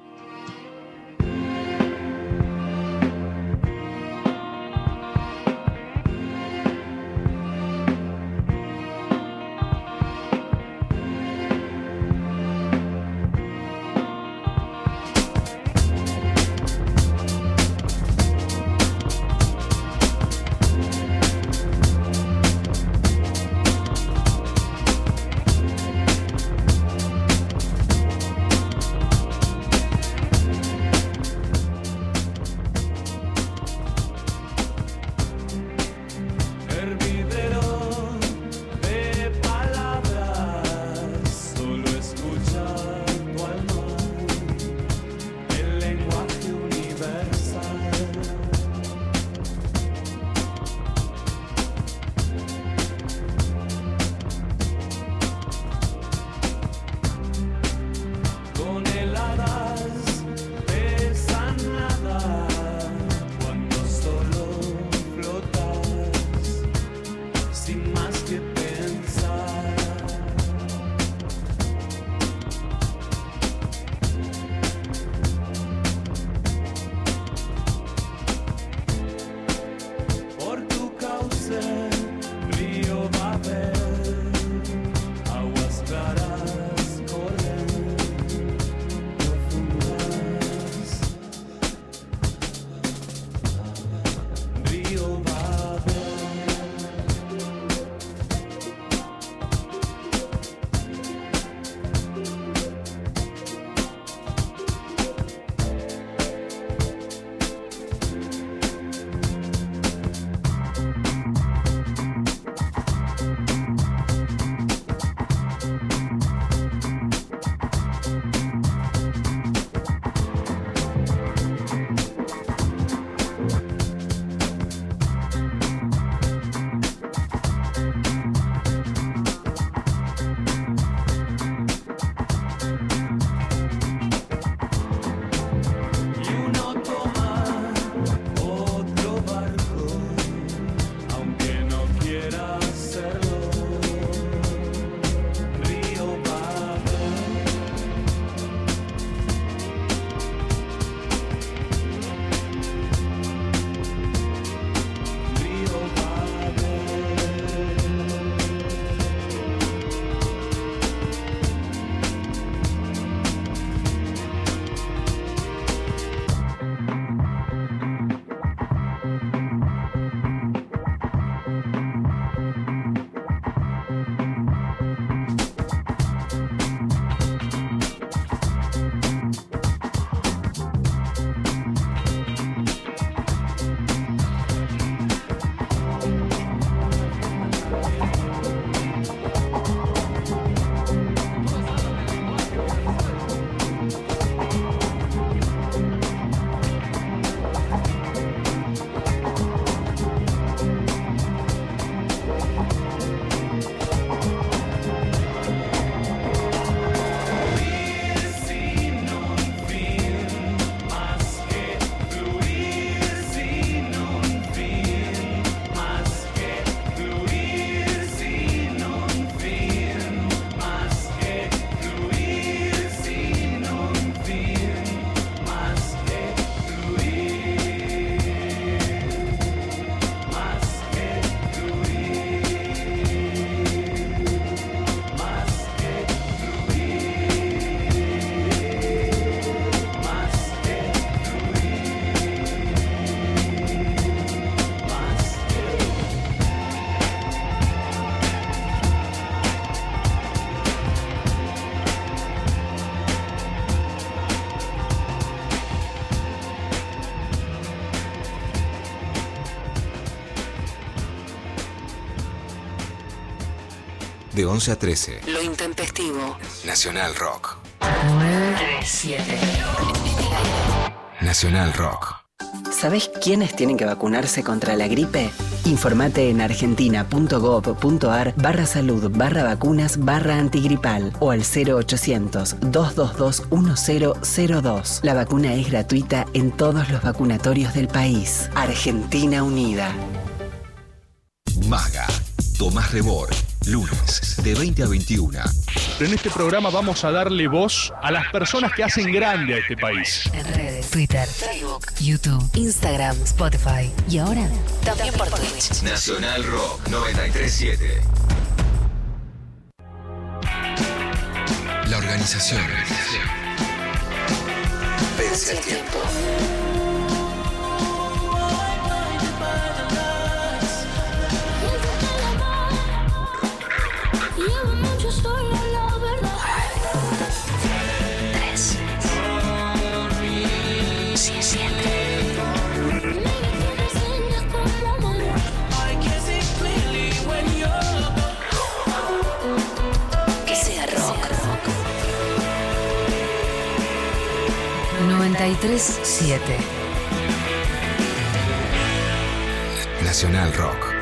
11 a 13. Lo intempestivo. Nacional Rock. 937. Nacional Rock. ¿Sabés quiénes tienen que vacunarse contra la gripe? Informate en argentina.gov.ar barra salud barra vacunas barra antigripal o al 0800 222 1002. La vacuna es gratuita en todos los vacunatorios del país. Argentina Unida. Maga. Tomás Rebor. Lunes, de 20 a 21. En este programa vamos a darle voz a las personas que hacen grande a este país. En redes, Twitter, Facebook, YouTube, Instagram, Spotify y ahora también por Twitch. Nacional Rock 937. La organización. Vence el tiempo. 93.7 Nacional Rock.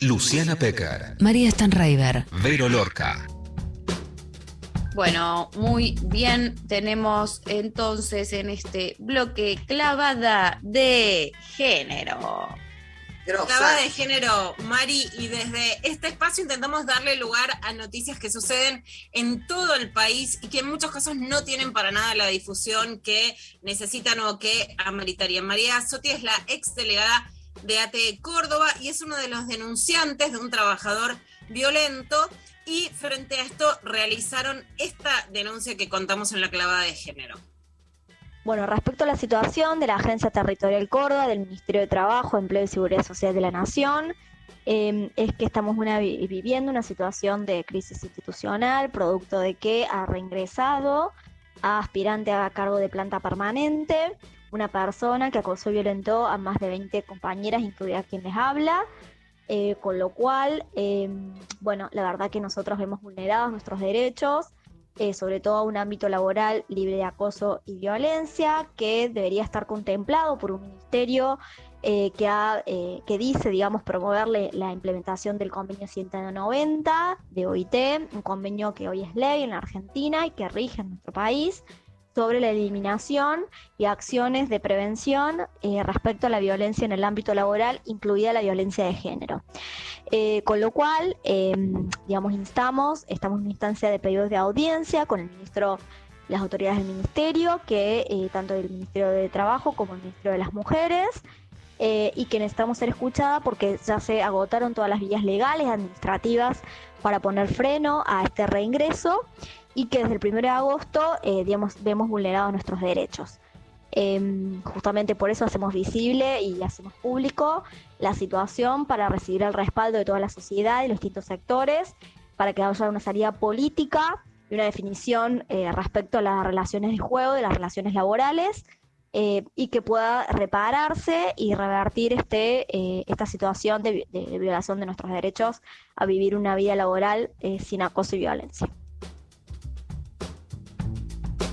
Luciana Pecker. María Stanraiver. Vero Lorca. Bueno, muy bien. Tenemos entonces en este bloque clavada de género. Clavada de género, Mari, y desde este espacio intentamos darle lugar a noticias que suceden en todo el país y que en muchos casos no tienen para nada la difusión que necesitan o que ameritarían. María Soti es la ex delegada de ATE Córdoba y es uno de los denunciantes de un trabajador violento y frente a esto realizaron esta denuncia que contamos en la clavada de género. Bueno, respecto a la situación de la Agencia Territorial Córdoba, del Ministerio de Trabajo, Empleo y Seguridad Social de la Nación, eh, es que estamos una, vi- viviendo una situación de crisis institucional, producto de que ha reingresado a aspirante a cargo de planta permanente, una persona que acosó y violentó a más de 20 compañeras, incluida quien les habla, eh, con lo cual, eh, bueno, la verdad que nosotros vemos vulnerados nuestros derechos, eh, sobre todo un ámbito laboral libre de acoso y violencia, que debería estar contemplado por un ministerio eh, que, ha, eh, que dice, digamos, promoverle la implementación del convenio 190 de OIT, un convenio que hoy es ley en la Argentina y que rige en nuestro país sobre la eliminación y acciones de prevención eh, respecto a la violencia en el ámbito laboral, incluida la violencia de género. Eh, con lo cual, eh, digamos, instamos, estamos en una instancia de pedidos de audiencia con el ministro, las autoridades del ministerio, que eh, tanto el Ministerio de Trabajo como el Ministerio de las Mujeres, y que necesitamos ser escuchada porque ya se agotaron todas las vías legales, administrativas, para poner freno a este reingreso y que desde el 1 de agosto, eh, vemos vulnerados nuestros derechos. Em, justamente por eso hacemos visible y hacemos público la situación para recibir el respaldo de toda la sociedad y los distintos sectores, para que haya una salida política y una definición eh, respecto a las relaciones de juego, de las relaciones laborales, eh, y que pueda repararse y revertir este, esta situación de, vi- de violación de nuestros derechos a vivir una vida laboral sin acoso y violencia.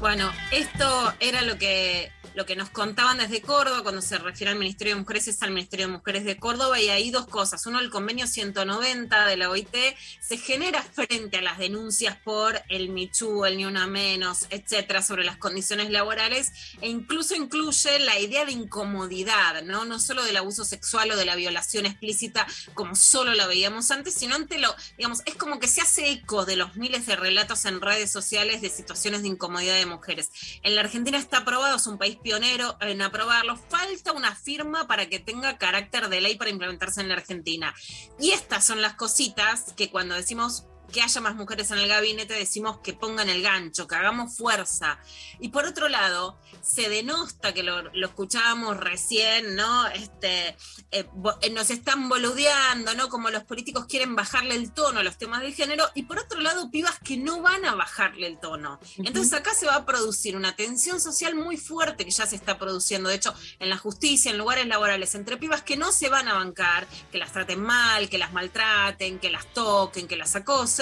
Bueno, esto era lo que, lo que nos contaban desde Córdoba cuando se refiere al Ministerio de Mujeres, es al Ministerio de Mujeres de Córdoba y hay dos cosas. Uno, el convenio 190 de la OIT se genera frente a las denuncias por el Michu, el Ni Una Menos, etcétera, sobre las condiciones laborales e incluso incluye la idea de incomodidad, ¿no? No solo del abuso sexual o de la violación explícita como solo la veíamos antes, sino ante lo, digamos, es como que se hace eco de los miles de relatos en redes sociales de situaciones de incomodidad de mujeres. En la Argentina está aprobado, es un país pionero en aprobarlo. Falta una firma para que tenga carácter de ley para implementarse en la Argentina. Y estas son las cositas que cuando decimos que haya más mujeres en el gabinete, decimos que pongan el gancho, que hagamos fuerza. Y por otro lado, se denosta, que lo, lo escuchábamos recién, ¿no? Este, eh, eh, nos están boludeando, ¿no? Como los políticos quieren bajarle el tono a los temas del género, y por otro lado, pibas que no van a bajarle el tono. Entonces acá se va a producir una tensión social muy fuerte que ya se está produciendo, de hecho, en la justicia, en lugares laborales, entre pibas que no se van a bancar, que las traten mal, que las maltraten, que las toquen, que las acosen,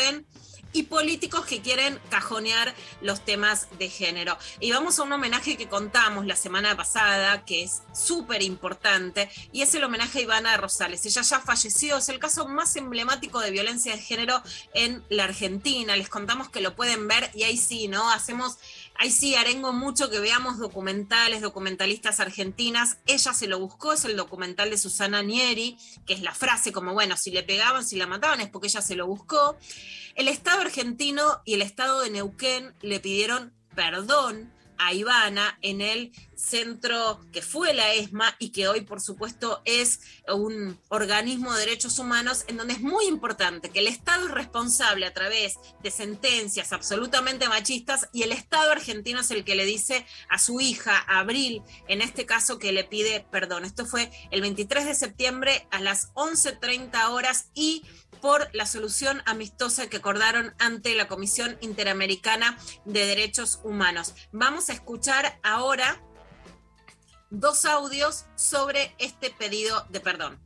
y políticos que quieren cajonear los temas de género. Y vamos a un homenaje que contamos la semana pasada, que es súper importante, y es el homenaje a Ivana Rosales. Ella ya falleció, es el caso más emblemático de violencia de género en la Argentina. Les contamos que lo pueden ver y ahí sí, ¿no? Hacemos Ahí sí, arengo mucho que veamos documentales, documentalistas argentinas. Ella se lo buscó, es el documental de Susana Nieri, que es la frase como, bueno, si le pegaban, si la mataban, es porque ella se lo buscó. El Estado argentino y el Estado de Neuquén le pidieron perdón a Ivana en el centro que fue la ESMA y que hoy, por supuesto, es un organismo de derechos humanos en donde es muy importante que el Estado es responsable a través de sentencias absolutamente machistas y el Estado argentino es el que le dice a su hija, Abril, en este caso, que le pide perdón. Esto fue el 23 de septiembre a las 11.30 horas y por la solución amistosa que acordaron ante la Comisión Interamericana de Derechos Humanos. Vamos a escuchar ahora dos audios sobre este pedido de perdón.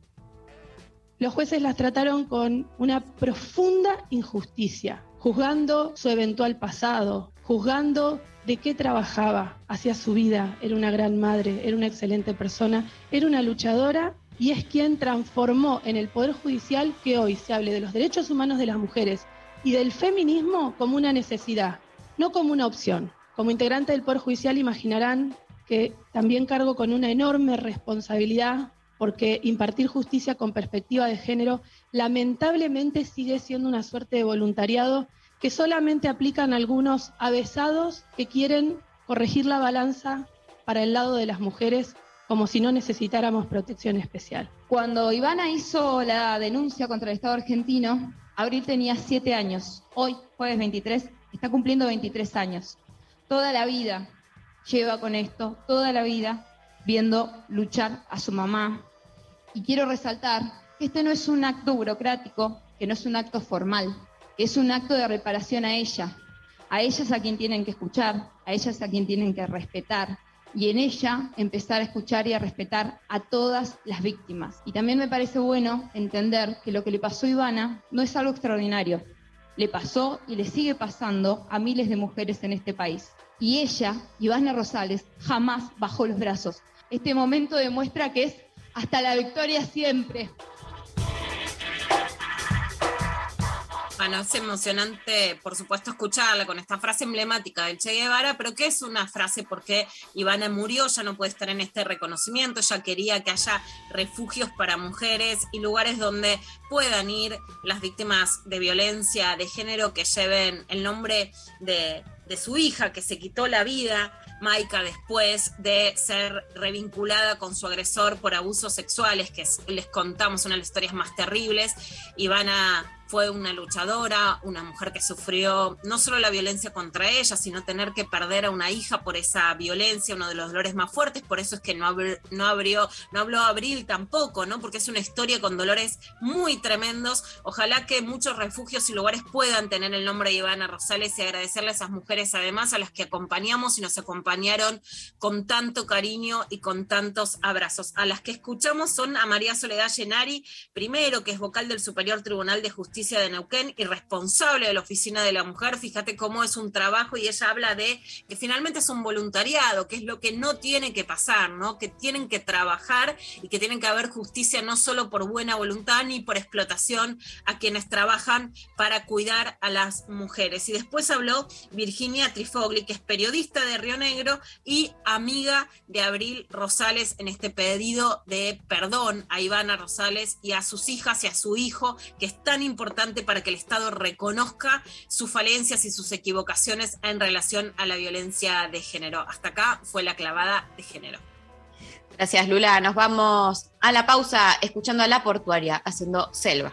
Los jueces las trataron con una profunda injusticia, juzgando su eventual pasado, juzgando de qué trabajaba, hacia su vida. Era una gran madre, era una excelente persona, era una luchadora y es quien transformó en el Poder Judicial que hoy se hable de los derechos humanos de las mujeres y del feminismo como una necesidad, no como una opción. Como integrante del Poder Judicial imaginarán que también cargo con una enorme responsabilidad porque impartir justicia con perspectiva de género lamentablemente sigue siendo una suerte de voluntariado que solamente aplican algunos avesados que quieren corregir la balanza para el lado de las mujeres como si no necesitáramos protección especial. Cuando Ivana hizo la denuncia contra el Estado argentino, Abril tenía siete años. Hoy, jueves 23, está cumpliendo 23 años. Toda la vida lleva con esto, toda la vida viendo luchar a su mamá. Y quiero resaltar que este no es un acto burocrático, que no es un acto formal, que es un acto de reparación a ella. A ella a quien tienen que escuchar, a ella a quien tienen que respetar, y en ella empezar a escuchar y a respetar a todas las víctimas. Y también me parece bueno entender que lo que le pasó a Ivana no es algo extraordinario. Le pasó y le sigue pasando a miles de mujeres en este país. Y ella, Ivana Rosales, jamás bajó los brazos. Este momento demuestra que es hasta la victoria siempre. Bueno, es emocionante, por supuesto, escucharla con esta frase emblemática del Che Guevara, pero que es una frase porque Ivana murió, ya no puede estar en este reconocimiento, ella quería que haya refugios para mujeres y lugares donde puedan ir las víctimas de violencia de género que lleven el nombre de, de su hija, que se quitó la vida, Maika, después de ser revinculada con su agresor por abusos sexuales, que es- les contamos una de las historias más terribles. Ivana fue una luchadora, una mujer que sufrió no solo la violencia contra ella, sino tener que perder a una hija por esa violencia, uno de los dolores más fuertes, por eso es que no, no abrió, no habló Abril tampoco, ¿no? Porque es una historia con dolores muy tremendos. Ojalá que muchos refugios y lugares puedan tener el nombre de Ivana Rosales y agradecerle a esas mujeres además a las que acompañamos y nos acompañaron con tanto cariño y con tantos abrazos. A las que escuchamos son a María Soledad Llenari, primero que es vocal del Superior Tribunal de Justicia de Neuquén y responsable de la Oficina de la Mujer. Fíjate cómo es un trabajo y ella habla de que finalmente es un voluntariado, que es lo que no tiene que pasar, ¿no? Que tienen que trabajar y que tienen que haber justicia no solo por buena voluntad ni por explotación a quienes trabajan para cuidar a las mujeres. Y después habló Virginia Trifogli, que es periodista de Río Negro y amiga de Abril Rosales en este pedido de perdón a Ivana Rosales y a sus hijas y a su hijo, que es tan importante para que el Estado reconozca sus falencias y sus equivocaciones en relación a la violencia de género. Hasta acá fue la clavada de género. Gracias, Lula. Nos vamos a la pausa escuchando a la portuaria haciendo selva.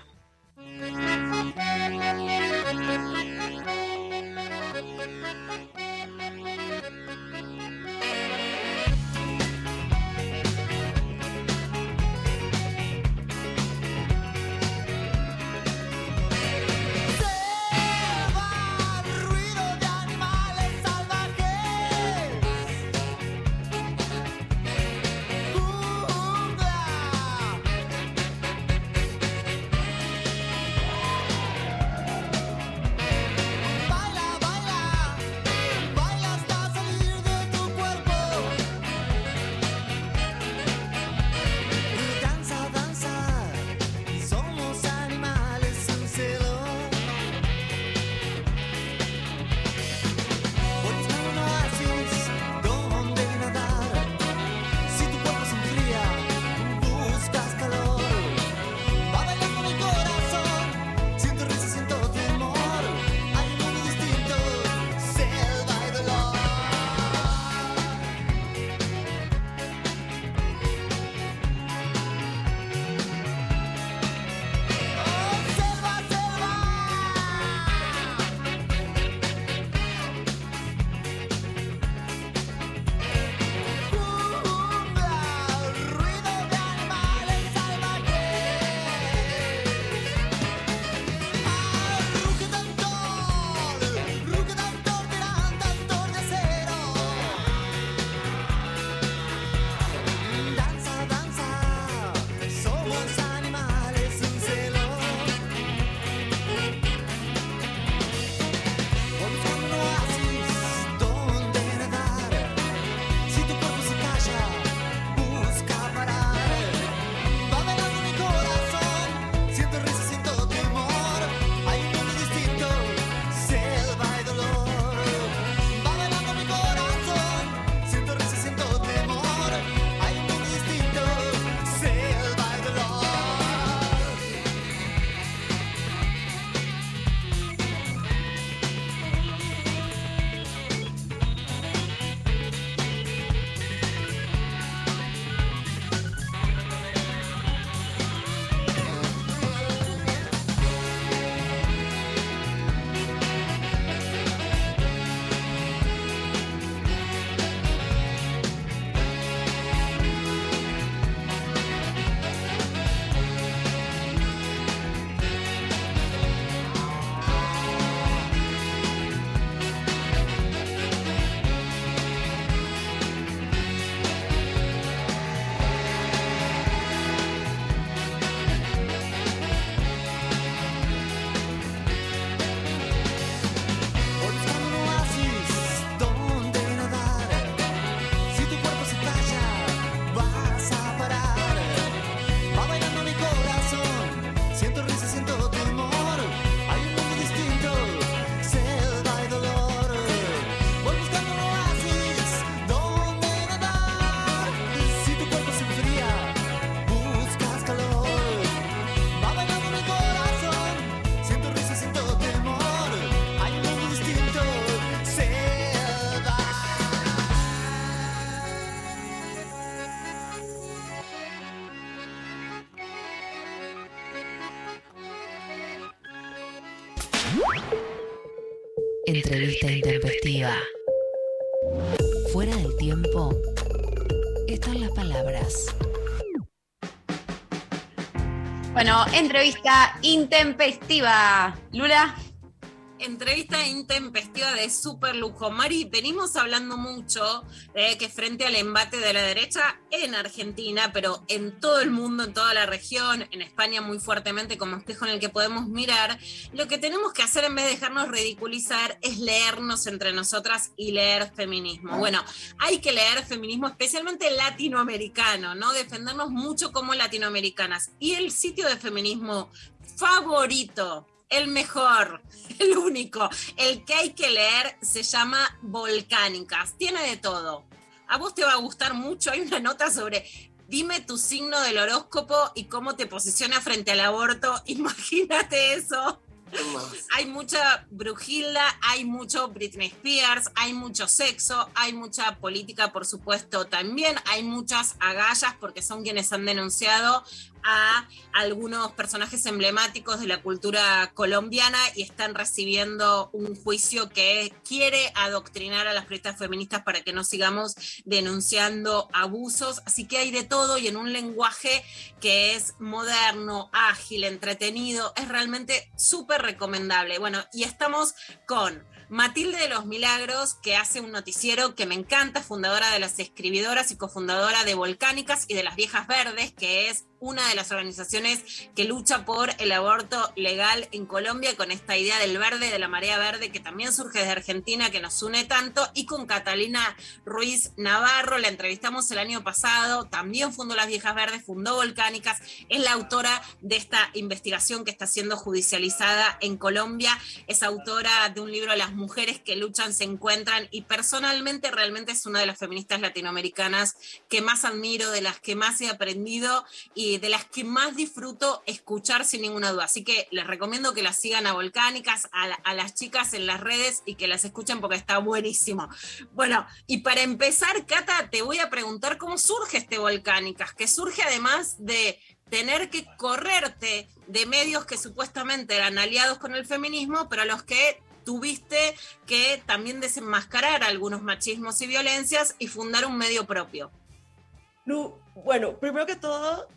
Intempestiva. Fuera del tiempo están las palabras. Bueno, entrevista intempestiva. Lula. Entrevista intempestiva de super lujo. Mari, venimos hablando mucho de que frente al embate de la derecha en Argentina, pero en todo el mundo, en toda la región, en España muy fuertemente como espejo en el que podemos mirar, lo que tenemos que hacer en vez de dejarnos ridiculizar es leernos entre nosotras y leer feminismo. Bueno, hay que leer feminismo especialmente latinoamericano, ¿no? Defendernos mucho como latinoamericanas. Y el sitio de feminismo favorito el mejor, el único, el que hay que leer se llama Volcánicas. Tiene de todo. A vos te va a gustar mucho. Hay una nota sobre dime tu signo del horóscopo y cómo te posiciona frente al aborto. Imagínate eso. Hay mucha Brujilda, hay mucho Britney Spears, hay mucho sexo, hay mucha política, por supuesto, también. Hay muchas agallas porque son quienes han denunciado a algunos personajes emblemáticos de la cultura colombiana y están recibiendo un juicio que quiere adoctrinar a las periodistas feministas para que no sigamos denunciando abusos. Así que hay de todo y en un lenguaje que es moderno, ágil, entretenido, es realmente súper recomendable. Bueno, y estamos con Matilde de los Milagros, que hace un noticiero que me encanta, fundadora de las escribidoras y cofundadora de Volcánicas y de las Viejas Verdes, que es una de las organizaciones que lucha por el aborto legal en Colombia, con esta idea del verde, de la marea verde, que también surge desde Argentina, que nos une tanto, y con Catalina Ruiz Navarro, la entrevistamos el año pasado, también fundó Las Viejas Verdes, fundó Volcánicas, es la autora de esta investigación que está siendo judicializada en Colombia, es autora de un libro Las mujeres que luchan se encuentran, y personalmente realmente es una de las feministas latinoamericanas que más admiro, de las que más he aprendido, y de las que más disfruto escuchar sin ninguna duda. Así que les recomiendo que las sigan a Volcánicas, a, las chicas en las redes y que las escuchen porque está buenísimo. Bueno, y para empezar, Cata, te voy a preguntar cómo surge este Volcánicas, que surge además de tener que correrte de medios que supuestamente eran aliados con el feminismo, pero a los que tuviste que también desenmascarar algunos machismos y violencias y fundar un medio propio. bueno, primero que todo,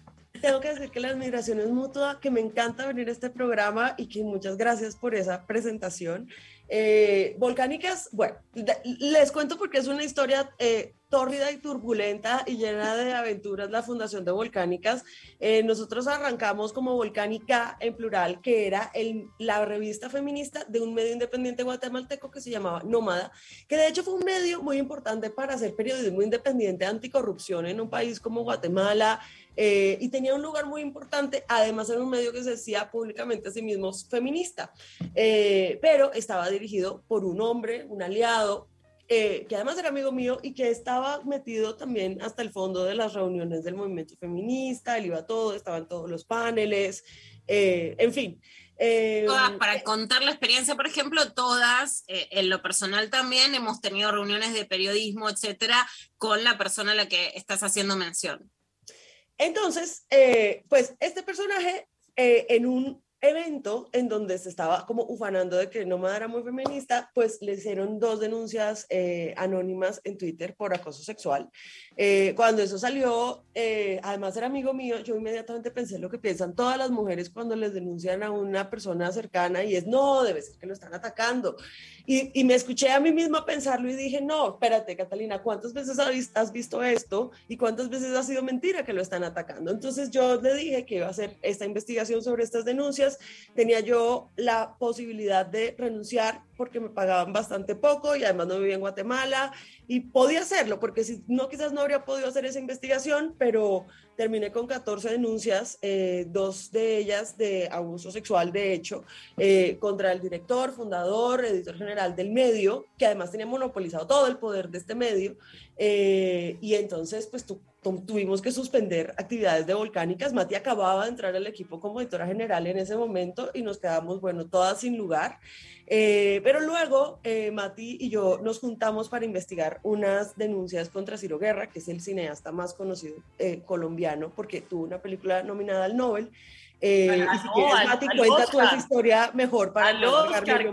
tengo que decir que la admiración es mutua, que me encanta venir a este programa y que muchas gracias por esa presentación. Eh, volcánicas, bueno, les cuento porque es una historia eh, tórrida y turbulenta y llena de aventuras la fundación de Volcánicas. Eh, nosotros arrancamos como Volcánica en plural, que era el, la revista feminista de un medio independiente guatemalteco que se llamaba Nómada, que de hecho fue un medio muy importante para hacer periodismo independiente anticorrupción en un país como Guatemala, eh, y tenía un lugar muy importante, además era un medio que se decía públicamente a sí mismo feminista, eh, pero estaba dirigido por un hombre, un aliado, eh, que además era amigo mío y que estaba metido también hasta el fondo de las reuniones del movimiento feminista, él iba a todo, estaban todos los paneles, en fin. todas, para contar la experiencia, por ejemplo, todas, en lo personal también, hemos tenido reuniones de periodismo, etcétera, con la persona a la que estás haciendo mención. Entonces, eh, pues este personaje eh, en un evento en donde se estaba como ufanando de que Nómada era muy feminista, pues le hicieron dos denuncias eh, anónimas en Twitter por acoso sexual. cuando eso salió, además era amigo mío, yo inmediatamente pensé lo que piensan todas las mujeres cuando les denuncian a una persona cercana y es, no, debe ser que lo están atacando. Y, me escuché a mí misma pensarlo y dije, no, espérate, Catalina, ¿cuántas veces has visto esto y cuántas veces ha sido mentira que lo están atacando? Entonces yo le dije que iba a hacer esta investigación sobre estas denuncias. Tenía yo la posibilidad de renunciar porque me pagaban bastante poco y además no vivía en Guatemala y podía hacerlo porque si no, quizás no habría podido hacer esa investigación, pero terminé con 14 denuncias, eh, dos de ellas de abuso sexual, de hecho, eh, contra el director, fundador, editor general del medio, que además tenía monopolizado todo el poder de este medio. Eh, y entonces, pues tuvimos que suspender actividades de volcánicas. Mati acababa de entrar al equipo como editora general en ese momento y nos quedamos, bueno, todas sin lugar. pero luego Mati y yo nos juntamos para investigar unas denuncias contra Ciro Guerra, que es el cineasta más conocido colombiano porque tuvo una película nominada al Nobel. Eh, y si no, quieres, al- Mati, al cuenta tu Oscar. esa historia mejor para Al Oscar.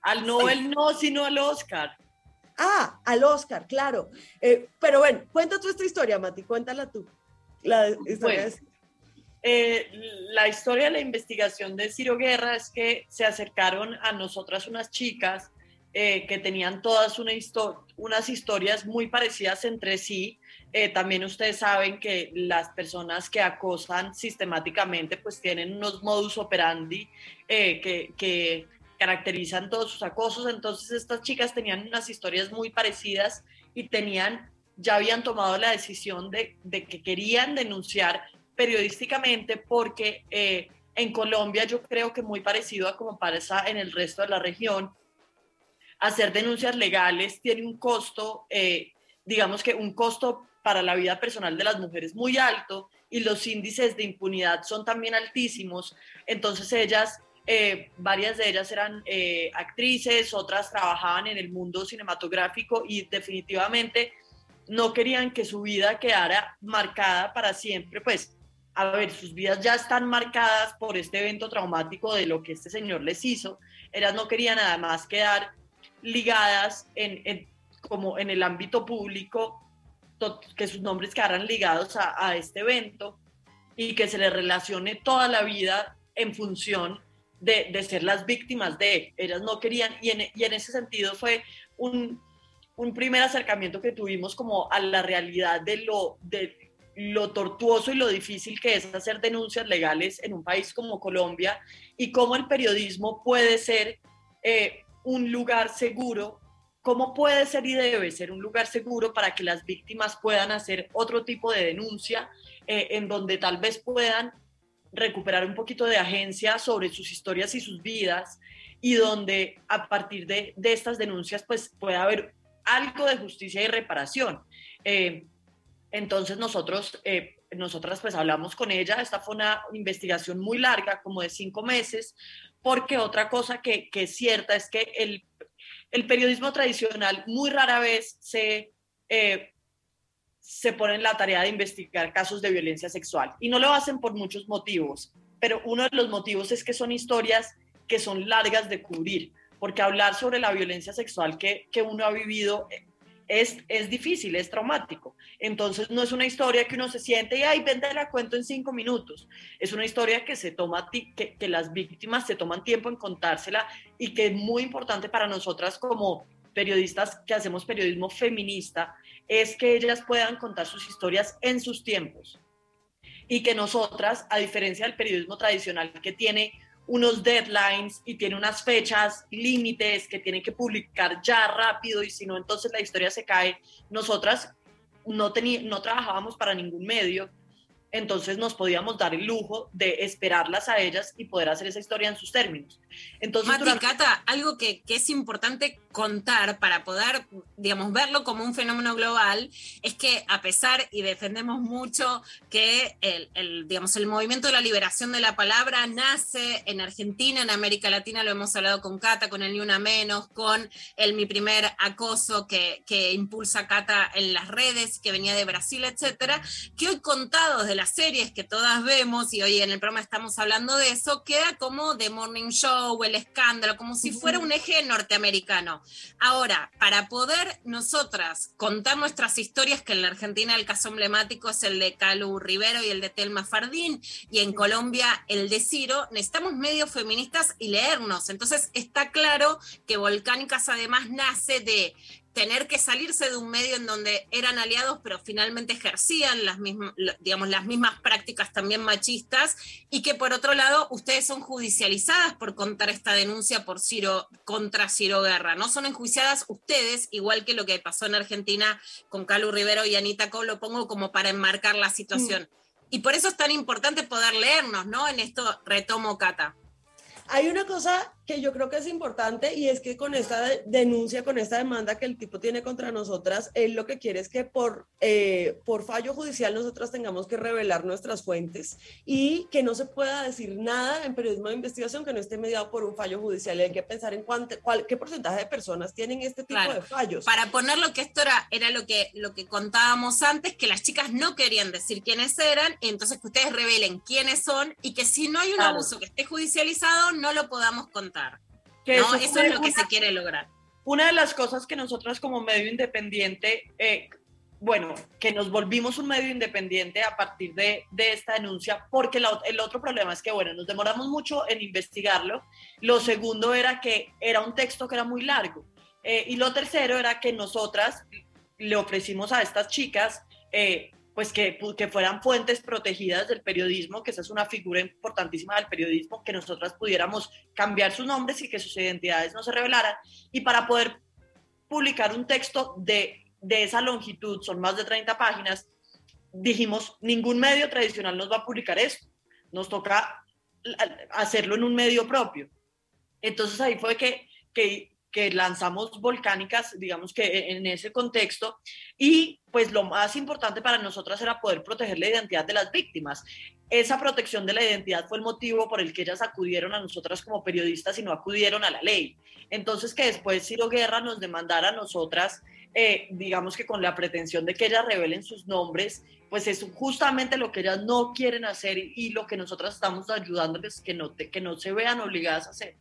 Al Nobel no, sino al Oscar. Ah, al Oscar, claro. Eh, pero bueno, cuenta tú esta historia, Mati, cuéntala tú. La de- eh, la historia de la investigación de Ciro Guerra es que se acercaron a nosotras unas chicas eh, que tenían todas unas historias muy parecidas entre sí. También ustedes saben que las personas que acosan sistemáticamente pues tienen unos modus operandi que, que caracterizan todos sus acosos. Entonces estas chicas tenían unas historias muy parecidas y tenían, ya habían tomado la decisión de, de que querían denunciar periodísticamente porque eh, en Colombia yo creo que muy parecido a como pasa en el resto de la región, hacer denuncias legales tiene un costo, eh, digamos que un costo para la vida personal de las mujeres muy alto y los índices de impunidad son también altísimos. Entonces ellas, eh, varias de ellas eran eh, actrices, otras trabajaban en el mundo cinematográfico y definitivamente no querían que su vida quedara marcada para siempre, pues a ver, sus vidas ya están marcadas por este evento traumático de lo que este señor les hizo. Ellas no querían nada más quedar ligadas en, como en el ámbito público, que sus nombres quedaran ligados a este evento y que se les relacione toda la vida en función de, ser las víctimas de. Ellas no querían, y en, y en ese sentido fue un, un primer acercamiento que tuvimos como a la realidad de lo, de lo tortuoso y lo difícil que es hacer denuncias legales en un país como Colombia y cómo el periodismo puede ser eh, un lugar seguro, cómo puede ser y debe ser un lugar seguro para que las víctimas puedan hacer otro tipo de denuncia eh, en donde tal vez puedan recuperar un poquito de agencia sobre sus historias y sus vidas y donde a partir de, de estas denuncias pues pueda haber algo de justicia y reparación. Eh, entonces nosotros, eh, nosotras pues hablamos con ella, esta fue una investigación muy larga, como de cinco meses, porque otra cosa que, que es cierta es que el, el periodismo tradicional muy rara vez se, eh, se pone en la tarea de investigar casos de violencia sexual y no lo hacen por muchos motivos, pero uno de los motivos es que son historias que son largas de cubrir, porque hablar sobre la violencia sexual que, que uno ha vivido es, es difícil, es traumático. Entonces no es una historia que uno se siente y, ay, ven, te la cuento en cinco minutos. Es una historia que se toma, que, que las víctimas se toman tiempo en contársela y que es muy importante para nosotras como periodistas que hacemos periodismo feminista, es que ellas puedan contar sus historias en sus tiempos. Y que nosotras, a diferencia del periodismo tradicional que tiene unos deadlines y tiene unas fechas límites que tienen que publicar ya rápido y si no, entonces la historia se cae. Nosotras no, no trabajábamos para ningún medio, entonces nos podíamos dar el lujo de esperarlas a ellas y poder hacer esa historia en sus términos. Entonces, Mati, durante- Cata, algo que, que es importante contar para poder, digamos, verlo como un fenómeno global, es que a pesar, y defendemos mucho, que el, el, digamos, el movimiento de la liberación de la palabra nace en Argentina, en América Latina, lo hemos hablado con Cata, con el Ni Una Menos, con el Mi Primer Acoso que, que impulsa Cata en las redes, que venía de Brasil, etcétera, que hoy contados de las series que todas vemos, y hoy en el programa estamos hablando de eso, queda como The Morning Show, El Escándalo, como si fuera un eje norteamericano. Ahora, para poder nosotras contar nuestras historias, que en la Argentina el caso emblemático es el de Calu Rivero y el de Telma Fardín, y en Colombia el de Ciro, necesitamos medios feministas y leernos. Entonces está claro que Volcánicas además nace de tener que salirse de un medio en donde eran aliados, pero finalmente ejercían las mismas, digamos, las mismas prácticas también machistas, y que por otro lado ustedes son judicializadas por contar esta denuncia por Ciro, contra Ciro Guerra. No son enjuiciadas ustedes, igual que lo que pasó en Argentina con Calu Rivero y Anita Cobb, lo pongo como para enmarcar la situación. Y por eso es tan importante poder leernos, ¿no? En esto retomo Cata. Hay una cosa que yo creo que es importante y es que con esta de- denuncia, con esta demanda que el tipo tiene contra nosotras, él lo que quiere es que por, eh, por fallo judicial nosotras tengamos que revelar nuestras fuentes y que no se pueda decir nada en periodismo de investigación que no esté mediado por un fallo judicial. Y hay que pensar en cuánto, cuál, qué porcentaje de personas tienen este tipo Claro. de fallos. Para ponerlo que esto era, era lo, que, lo que contábamos antes, que las chicas no querían decir quiénes eran, entonces que ustedes revelen quiénes son y que si no hay un Claro. abuso que esté judicializado, no lo podamos contar. Que ¿no? eso Eso, es lo que una- se quiere lograr. Una de las cosas que nosotras como medio independiente, eh, bueno, que nos volvimos un medio independiente a partir de, de esta denuncia, porque la- el otro problema es que, bueno, nos demoramos mucho en investigarlo. Lo segundo era que era un texto que era muy largo. Eh, y lo tercero era que nosotras le ofrecimos a estas chicas, eh, pues que, que fueran fuentes protegidas del periodismo, que esa es una figura importantísima del periodismo, que nosotras pudiéramos cambiar sus nombres y que sus identidades no se revelaran. Y para poder publicar un texto de, de esa longitud, son más de 30 páginas, dijimos, ningún medio tradicional nos va a publicar esto, nos toca hacerlo en un medio propio. Entonces ahí fue que, que, que lanzamos Volcánicas, digamos que en ese contexto, y pues lo más importante para nosotras era poder proteger la identidad de las víctimas. Esa protección de la identidad fue el motivo por el que ellas acudieron a nosotras como periodistas y no acudieron a la ley. Entonces que después Ciro Guerra nos demandara a nosotras, eh, digamos que con la pretensión de que ellas revelen sus nombres, pues es justamente lo que ellas no quieren hacer y, lo que nosotras estamos ayudándoles que no, que no se vean obligadas a hacer.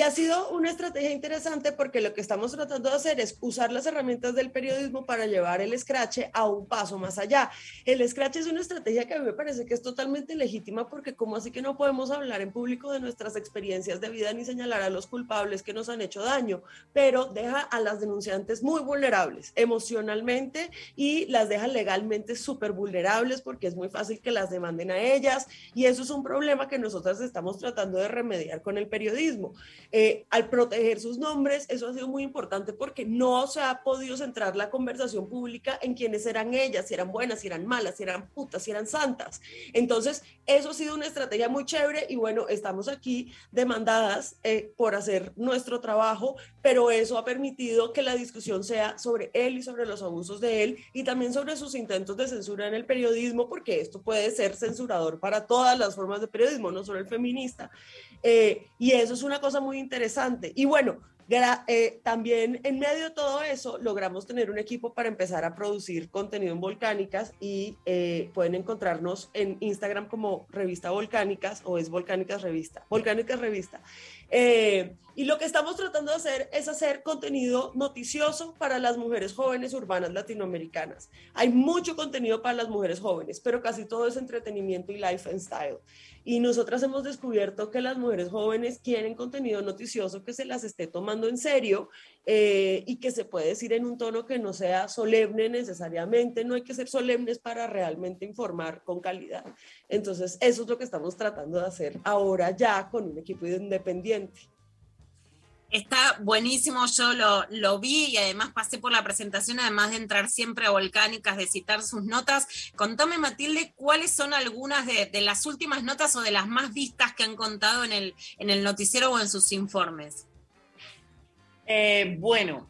Y ha sido una estrategia interesante porque lo que estamos tratando de hacer es usar las herramientas del periodismo para llevar el scratch a un paso más allá. El scratch es una estrategia que a mí me parece que es totalmente legítima porque como así que no podemos hablar en público de nuestras experiencias de vida ni señalar a los culpables que nos han hecho daño, pero deja a las denunciantes muy vulnerables emocionalmente y las deja legalmente súper vulnerables porque es muy fácil que las demanden a ellas y eso es un problema que nosotras estamos tratando de remediar con el periodismo. Eh, al proteger sus nombres, eso ha sido muy importante porque no se ha podido centrar la conversación pública en quiénes eran ellas, si eran buenas, si eran malas, si eran putas, si eran santas. Entonces, eso ha sido una estrategia muy chévere y bueno, estamos aquí demandadas eh, por hacer nuestro trabajo, pero eso ha permitido que la discusión sea sobre él y sobre los abusos de él y también sobre sus intentos de censura en el periodismo, porque esto puede ser censurador para todas las formas de periodismo, no solo el feminista. Eh, y eso es una cosa muy interesante. Y bueno, eh, también en medio de todo eso logramos tener un equipo para empezar a producir contenido en Volcánicas y eh, pueden encontrarnos en Instagram como Revista Volcánicas o es Volcánicas Revista. Volcánicas Revista. Eh, y lo que estamos tratando de hacer es hacer contenido noticioso para las mujeres jóvenes urbanas latinoamericanas. Hay mucho contenido para las mujeres jóvenes, pero casi todo es entretenimiento y lifestyle. Y nosotras hemos descubierto que las mujeres jóvenes quieren contenido noticioso que se las esté tomando en serio eh, y que se puede decir en un tono que no sea solemne necesariamente. No hay que ser solemnes para realmente informar con calidad. Entonces, eso es lo que estamos tratando de hacer ahora ya con un equipo independiente. Está buenísimo, yo lo, lo vi y además pasé por la presentación, además de entrar siempre a Volcánicas, de citar sus notas. Contame, Matilde, cuáles son algunas de, las últimas notas o de las más vistas que han contado en el, en el noticiero o en sus informes. Eh, bueno,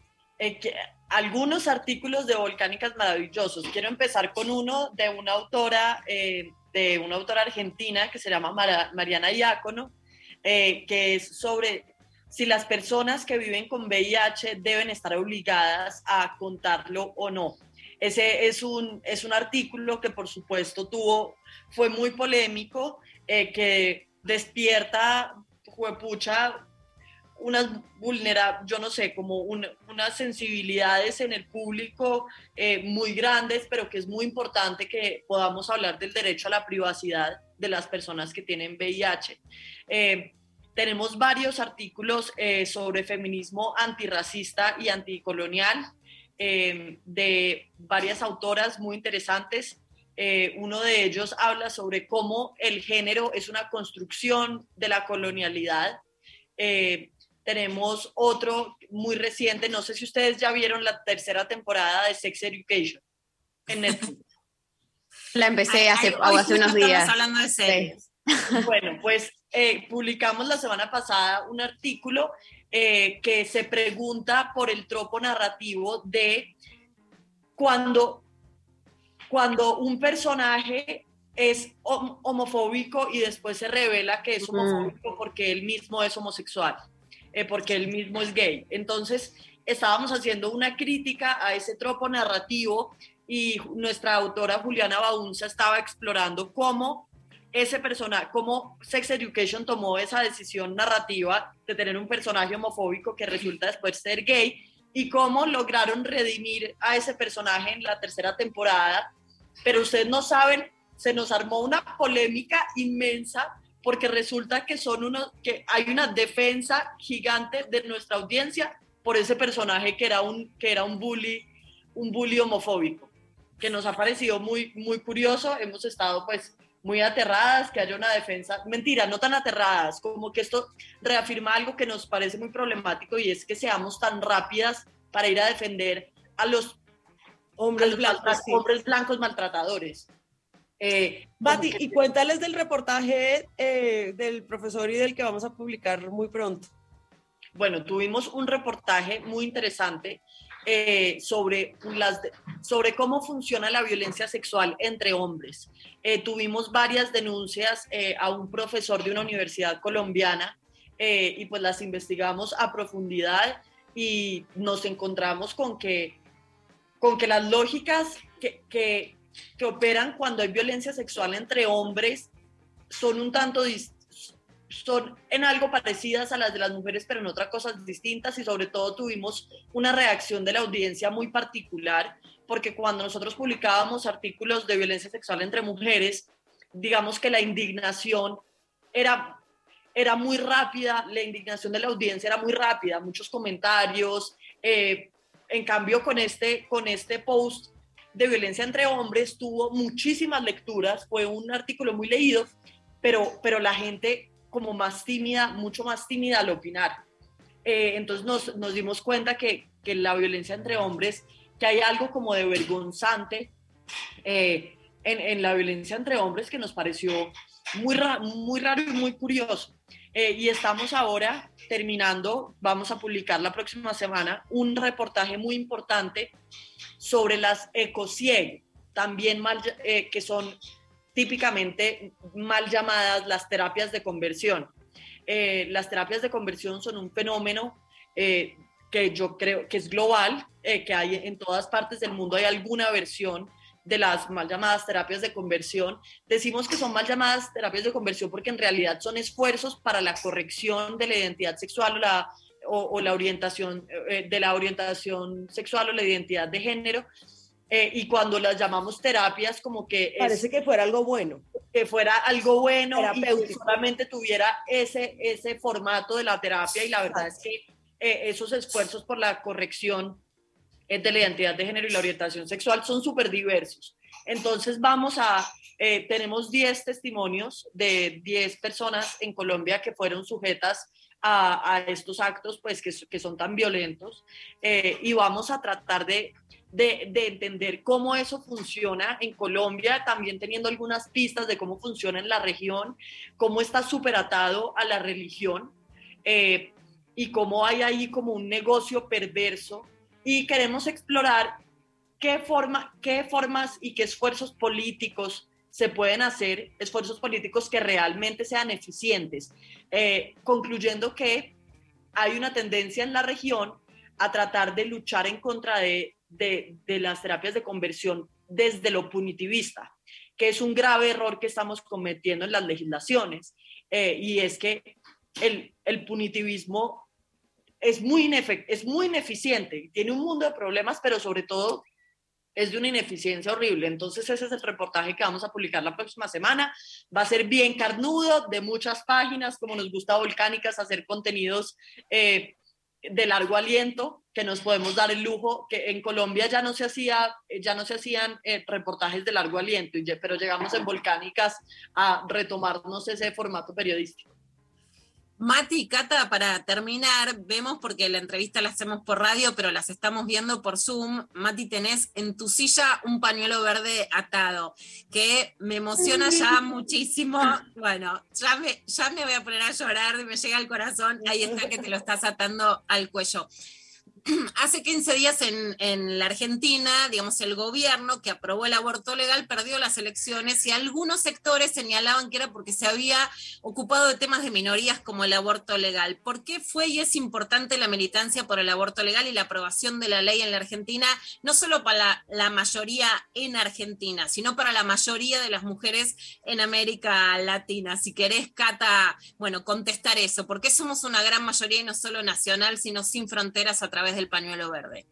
algunos artículos de Volcánicas maravillosos. Quiero empezar con uno de una autora, eh, de una autora argentina que se llama Mariana Iácono, eh, que es sobre si las personas que viven con VIH deben estar obligadas a contarlo o no. Ese es un, es un artículo que por supuesto tuvo, fue muy polémico, eh, que despierta, juepucha, unas vulnera, yo no sé, como un- unas sensibilidades en el público eh, muy grandes, pero que es muy importante que podamos hablar del derecho a la privacidad de las personas que tienen VIH. Eh, tenemos varios artículos eh, sobre feminismo antirracista y anticolonial eh, de varias autoras muy interesantes. Eh, uno de ellos habla sobre cómo el género es una construcción de la colonialidad. Eh, tenemos otro muy reciente, no sé si ustedes ya vieron la tercera temporada de Sex Education en Netflix. La empecé hace, ay, hace unos días. Estamos hablando de series. Bueno, pues eh, publicamos la semana pasada un artículo eh, que se pregunta por el tropo narrativo de cuando, cuando un personaje es hom- homofóbico y después se revela que es homofóbico porque él mismo es homosexual, eh, porque él mismo es gay. Entonces, estábamos haciendo una crítica a ese tropo narrativo y nuestra autora Juliana Baunza estaba explorando cómo ese personaje, cómo Sex Education tomó esa decisión narrativa de tener un personaje homofóbico que resulta después ser gay y cómo lograron redimir a ese personaje en la tercera temporada. Pero ustedes no saben, se nos armó una polémica inmensa porque resulta que son unos, que hay una defensa gigante de nuestra audiencia por ese personaje que era un, que era un bully, un bully homofóbico, que nos ha parecido muy, muy curioso. Hemos estado pues muy aterradas, que haya una defensa, mentira, no tan aterradas, como que esto reafirma algo que nos parece muy problemático y es que seamos tan rápidas para ir a defender a los hombres, a los blancos, maltra- sí. hombres blancos maltratadores. Eh, que- y cuéntales del reportaje eh, del profesor y del que vamos a publicar muy pronto. Bueno, tuvimos un reportaje muy interesante eh, sobre, las, sobre cómo funciona la violencia sexual entre hombres. Eh, tuvimos varias denuncias eh, a un profesor de una universidad colombiana y pues las investigamos a profundidad y nos encontramos con que, con que las lógicas que, que, que operan cuando hay violencia sexual entre hombres son un tanto dis- son en algo parecidas a las de las mujeres, pero en otras cosas distintas y sobre todo tuvimos una reacción de la audiencia muy particular, porque cuando nosotros publicábamos artículos de violencia sexual entre mujeres, digamos que la indignación era, era muy rápida, la indignación de la audiencia era muy rápida, muchos comentarios. eh, en cambio, con este, con este post de violencia entre hombres tuvo muchísimas lecturas, fue un artículo muy leído, pero, pero la gente como más tímida, mucho más tímida al opinar. Eh, entonces nos, nos dimos cuenta que, que la violencia entre hombres, que hay algo como de vergonzante eh, en, en la violencia entre hombres que nos pareció muy, ra- muy raro y muy curioso. Eh, y estamos ahora terminando, vamos a publicar la próxima semana un reportaje muy importante sobre las ecocieg, también mal, eh, que son típicamente mal llamadas las terapias de conversión. Eh, las terapias de conversión son un fenómeno eh, que yo creo que es global, eh, que hay en todas partes del mundo, hay alguna versión de las mal llamadas terapias de conversión. Decimos que son mal llamadas terapias de conversión porque en realidad son esfuerzos para la corrección de la identidad sexual o la, o, la orientación de la orientación sexual o la identidad de género. Eh, y cuando las llamamos terapias, como que es- Parece que fuera algo bueno. que fuera algo bueno y que solamente tuviera ese, ese formato de la terapia y la verdad es que eh, esos esfuerzos por la corrección eh, de la identidad de género y la orientación sexual son súper diversos. Entonces vamos a, eh, tenemos 10 testimonios de 10 personas en Colombia que fueron sujetas a, a estos actos pues que, que son tan violentos eh, y vamos a tratar de, de, de entender cómo eso funciona en Colombia, también teniendo algunas pistas de cómo funciona en la región, cómo está súper atado a la religión eh, y cómo hay ahí como un negocio perverso. Y queremos explorar qué, forma, qué formas y qué esfuerzos políticos se pueden hacer, esfuerzos políticos que realmente sean eficientes, eh, concluyendo que hay una tendencia en la región a tratar de luchar en contra de, de, de las terapias de conversión desde lo punitivista, que es un grave error que estamos cometiendo en las legislaciones, eh, y es que el, el punitivismo es muy, es muy ineficiente, tiene un mundo de problemas, pero sobre todo es de una ineficiencia horrible. Entonces ese es el reportaje que vamos a publicar la próxima semana. Va a ser bien carnudo, de muchas páginas, como nos gusta Volcánicas hacer contenidos eh, de largo aliento, que nos podemos dar el lujo, que en Colombia ya no se, hacía, ya no se hacían eh, reportajes de largo aliento, pero llegamos en Volcánicas a retomarnos ese formato periodístico. Mati y Cata, para terminar, vemos porque la entrevista la hacemos por radio, pero las estamos viendo por Zoom. Mati, tenés en tu silla un pañuelo verde atado, que me emociona ya muchísimo. Bueno, ya me, ya me voy a poner a llorar, me llega al corazón. Ahí está que te lo estás atando al cuello. hace 15 días en, en, la Argentina, digamos, el gobierno que aprobó el aborto legal perdió las elecciones y algunos sectores señalaban que era porque se había ocupado de temas de minorías como el aborto legal. ¿Por qué fue y es importante la militancia por el aborto legal y la aprobación de la ley en la Argentina, no solo para la, la mayoría en Argentina, sino para la mayoría de las mujeres en América Latina? Si querés, Cata, bueno, contestar eso. ¿Por qué somos una gran mayoría y no solo nacional, sino sin fronteras a través del pañuelo verde.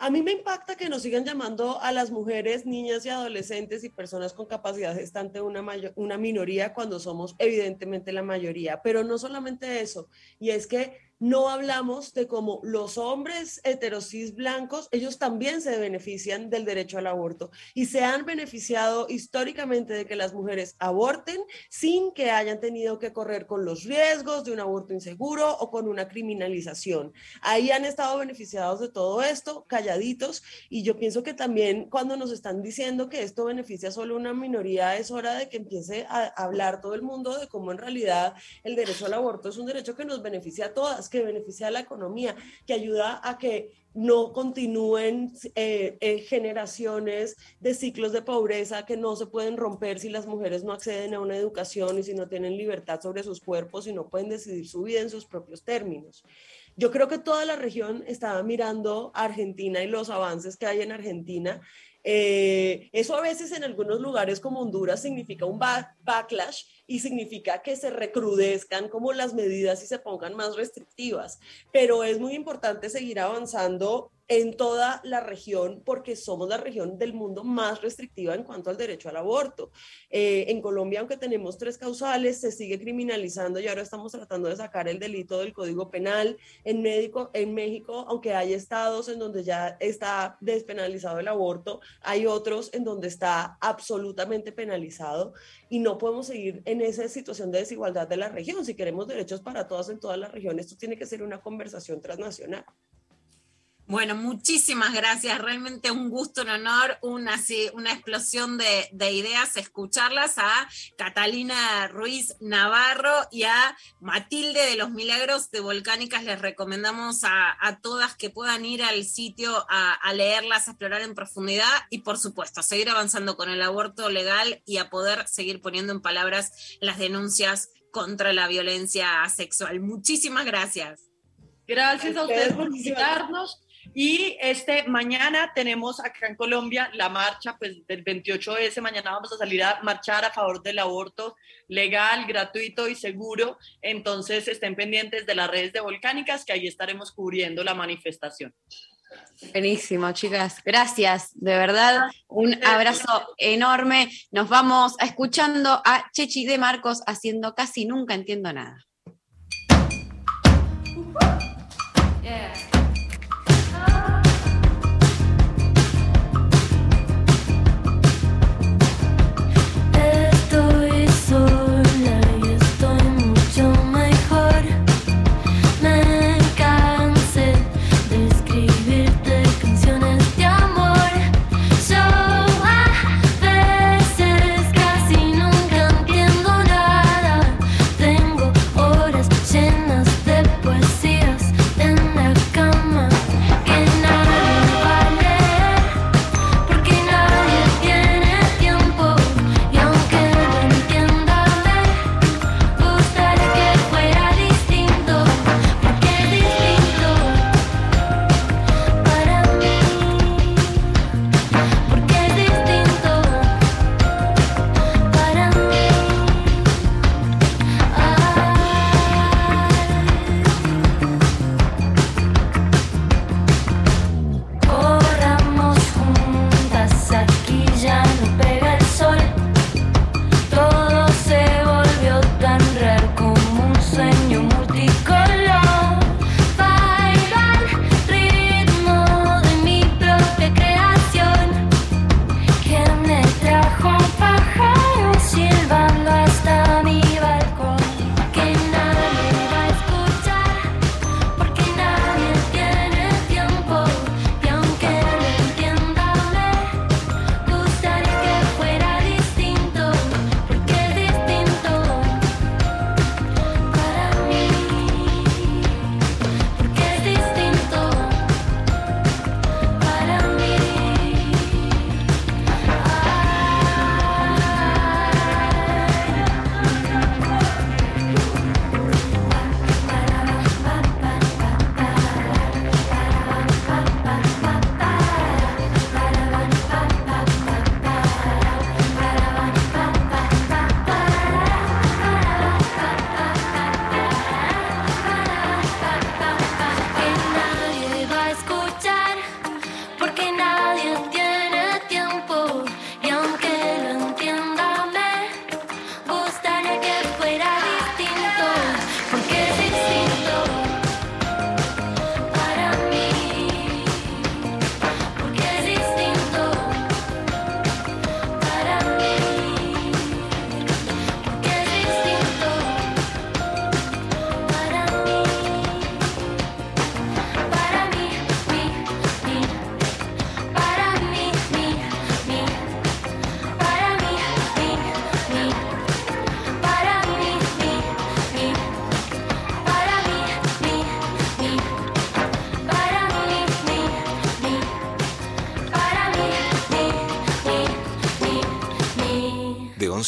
A mí me impacta que nos sigan llamando a las mujeres, niñas y adolescentes y personas con capacidad gestante una, una minoría cuando somos evidentemente la mayoría. Pero no solamente eso, y es que no hablamos de cómo los hombres heterosis blancos, ellos también se benefician del derecho al aborto y se han beneficiado históricamente de que las mujeres aborten sin que hayan tenido que correr con los riesgos de un aborto inseguro o con una criminalización. Ahí han estado beneficiados de todo esto, calladitos, y yo pienso que también cuando nos están diciendo que esto beneficia solo una minoría, es hora de que empiece a hablar todo el mundo de cómo en realidad el derecho al aborto es un derecho que nos beneficia a todas que beneficia a la economía, que ayuda a que no continúen eh, eh, generaciones de ciclos de pobreza que no se pueden romper si las mujeres no acceden a una educación y si no tienen libertad sobre sus cuerpos y no pueden decidir su vida en sus propios términos. Yo creo que toda la región estaba mirando a Argentina y los avances que hay en Argentina. Eh, eso a veces en algunos lugares como Honduras significa un backlash y significa que se recrudezcan como las medidas y se pongan más restrictivas. Pero es muy importante seguir avanzando en toda la región porque somos la región del mundo más restrictiva en cuanto al derecho al aborto. Eh, en Colombia, aunque tenemos tres causales, se sigue criminalizando y ahora estamos tratando de sacar el delito del Código Penal. En, médico, en México, aunque hay estados en donde ya está despenalizado el aborto, hay otros en donde está absolutamente penalizado y no podemos seguir en esa situación de desigualdad de la región. Si queremos derechos para todas en toda la región, esto tiene que ser una conversación transnacional. Bueno, muchísimas gracias. Realmente un gusto, un honor, una, una explosión de, ideas, escucharlas a Catalina Ruiz Navarro y a Matilde de los Milagros de Volcánicas. Les recomendamos a, todas que puedan ir al sitio a, a, leerlas, a explorar en profundidad y, por supuesto, a seguir avanzando con el aborto legal y a poder seguir poniendo en palabras las denuncias contra la violencia sexual. Muchísimas gracias. Gracias a ustedes por visitarnos. Y este mañana tenemos acá en Colombia la marcha pues, del 28S. Mañana vamos a salir a marchar a favor del aborto legal, gratuito y seguro. Entonces estén pendientes de las redes de Volcánicas que ahí estaremos cubriendo la manifestación. Buenísimo, chicas. Gracias, de verdad. Un abrazo enorme. Nos vamos escuchando a Chechi de Marcos haciendo casi nunca entiendo nada. Llenas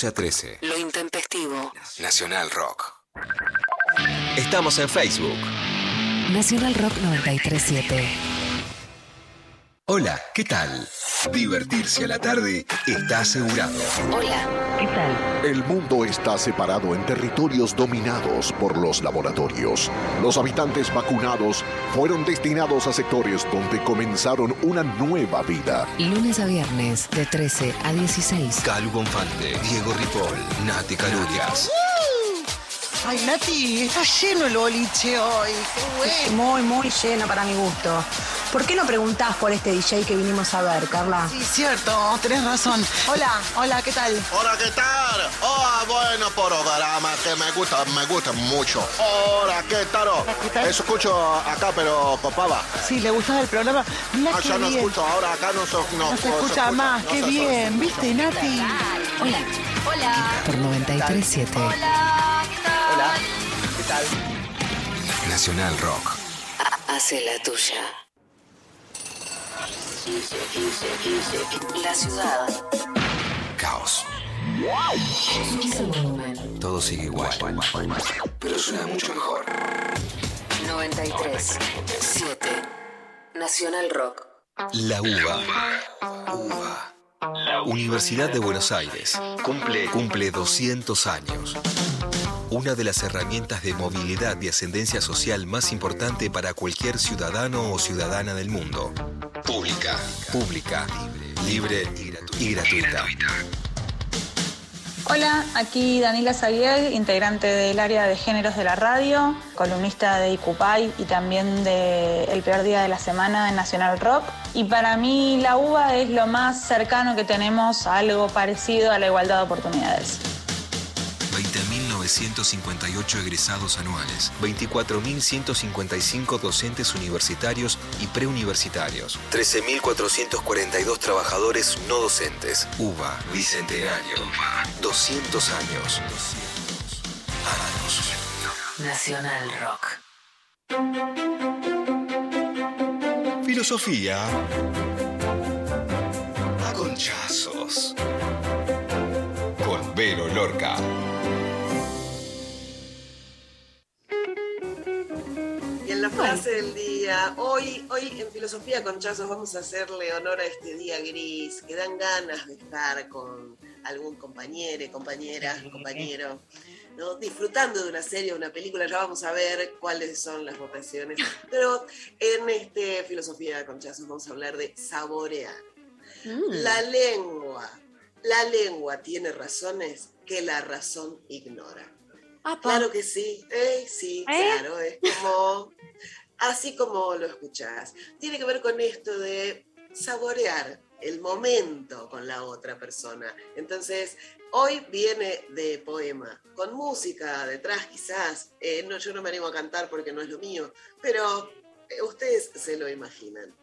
11 a 13. Lo intempestivo. Nacional Rock. Estamos en Facebook. Nacional Rock 937. Hola, ¿qué tal? Divertirse a la tarde está asegurado. Hola, ¿qué tal? El mundo está separado en territorios dominados por los laboratorios. Los habitantes vacunados fueron destinados a sectores donde comenzaron una nueva vida. Lunes a viernes, de 13 a 16. Calu Bonfante, Diego Ripoll, Nati Caludias. Ay, Nati, está lleno el boliche hoy. Qué bueno. Muy, muy lleno para mi gusto. ¿Por qué no preguntás por este DJ que vinimos a ver, Carla? Sí, cierto, tenés razón. Hola, hola, ¿qué tal? Hola, ¿qué tal? Oh, bueno programa que me gusta, me gusta mucho. Hola, ¿qué tal? Eso escucho acá, pero copaba. Sí, ¿le gustaba el programa? Mira Ah, qué ya no escucho, ahora acá no, so- no, No se escucha más, no qué se bien. ¿Viste, Nati? Hola. Hola. Por 937. Hola, ¿qué tal? Hola, ¿qué tal? Nacional Rock. Hace la tuya. La ciudad. Caos. Todo sigue igual. Pero suena mucho mejor. 93. 7. Nacional Rock. La UBA. UBA. Universidad de Buenos Aires. Cumple, cumple 200 años. Una de las herramientas de movilidad y ascendencia social más importante para cualquier ciudadano o ciudadana del mundo. Pública. Pública. Libre y gratuita. Hola, aquí Daniela Zaguiel, integrante del área de géneros de la radio, columnista de Icupay y también de El Peor Día de la Semana en Nacional Rock. Y para mí la UBA es lo más cercano que tenemos a algo parecido a la igualdad de oportunidades. 20.958 egresados anuales, 24.155 docentes universitarios y preuniversitarios, 13.442 trabajadores no docentes. UBA, Bicentenario, 200 años. Años. Nacional Rock. Filosofía. A conchazos. Con Vero Lorca. Y en la frase del día, hoy, hoy en Filosofía con Chazos vamos a hacerle honor a este día gris, que dan ganas de estar con algún compañero, compañera, compañero, ¿no? disfrutando de una serie o una película, ya vamos a ver cuáles son las votaciones. Pero en este Filosofía con Chazos vamos a hablar de saborear. La lengua, la lengua tiene razones que la razón ignora. Claro que sí, eh, sí, claro, es como, así como lo escuchás. Tiene que ver con esto de saborear el momento con la otra persona. Entonces, hoy viene de poema, con música detrás quizás. Eh, no, yo no me animo a cantar porque no es lo mío, pero eh, ustedes se lo imaginan.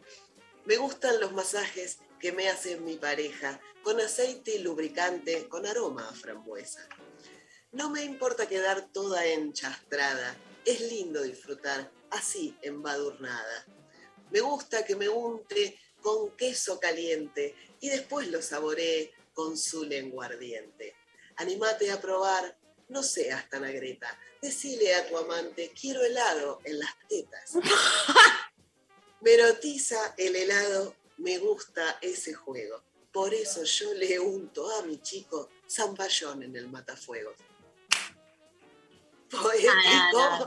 Me gustan los masajes que me hace mi pareja, con aceite y lubricante, con aroma a frambuesa. No me importa quedar toda enchastrada, es lindo disfrutar así embadurnada. Me gusta que me unte con queso caliente y después lo saboree con su lengua ardiente. Anímate a probar, no seas tan agreta. Decile a tu amante, quiero helado en las tetas. Me erotiza el helado, me gusta ese juego. Por eso yo le unto a mi chico zamballón en el matafuegos. Poético. No,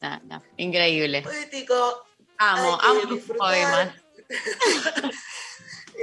no, no. Increíble. Poético. Amo, amo tus poemas.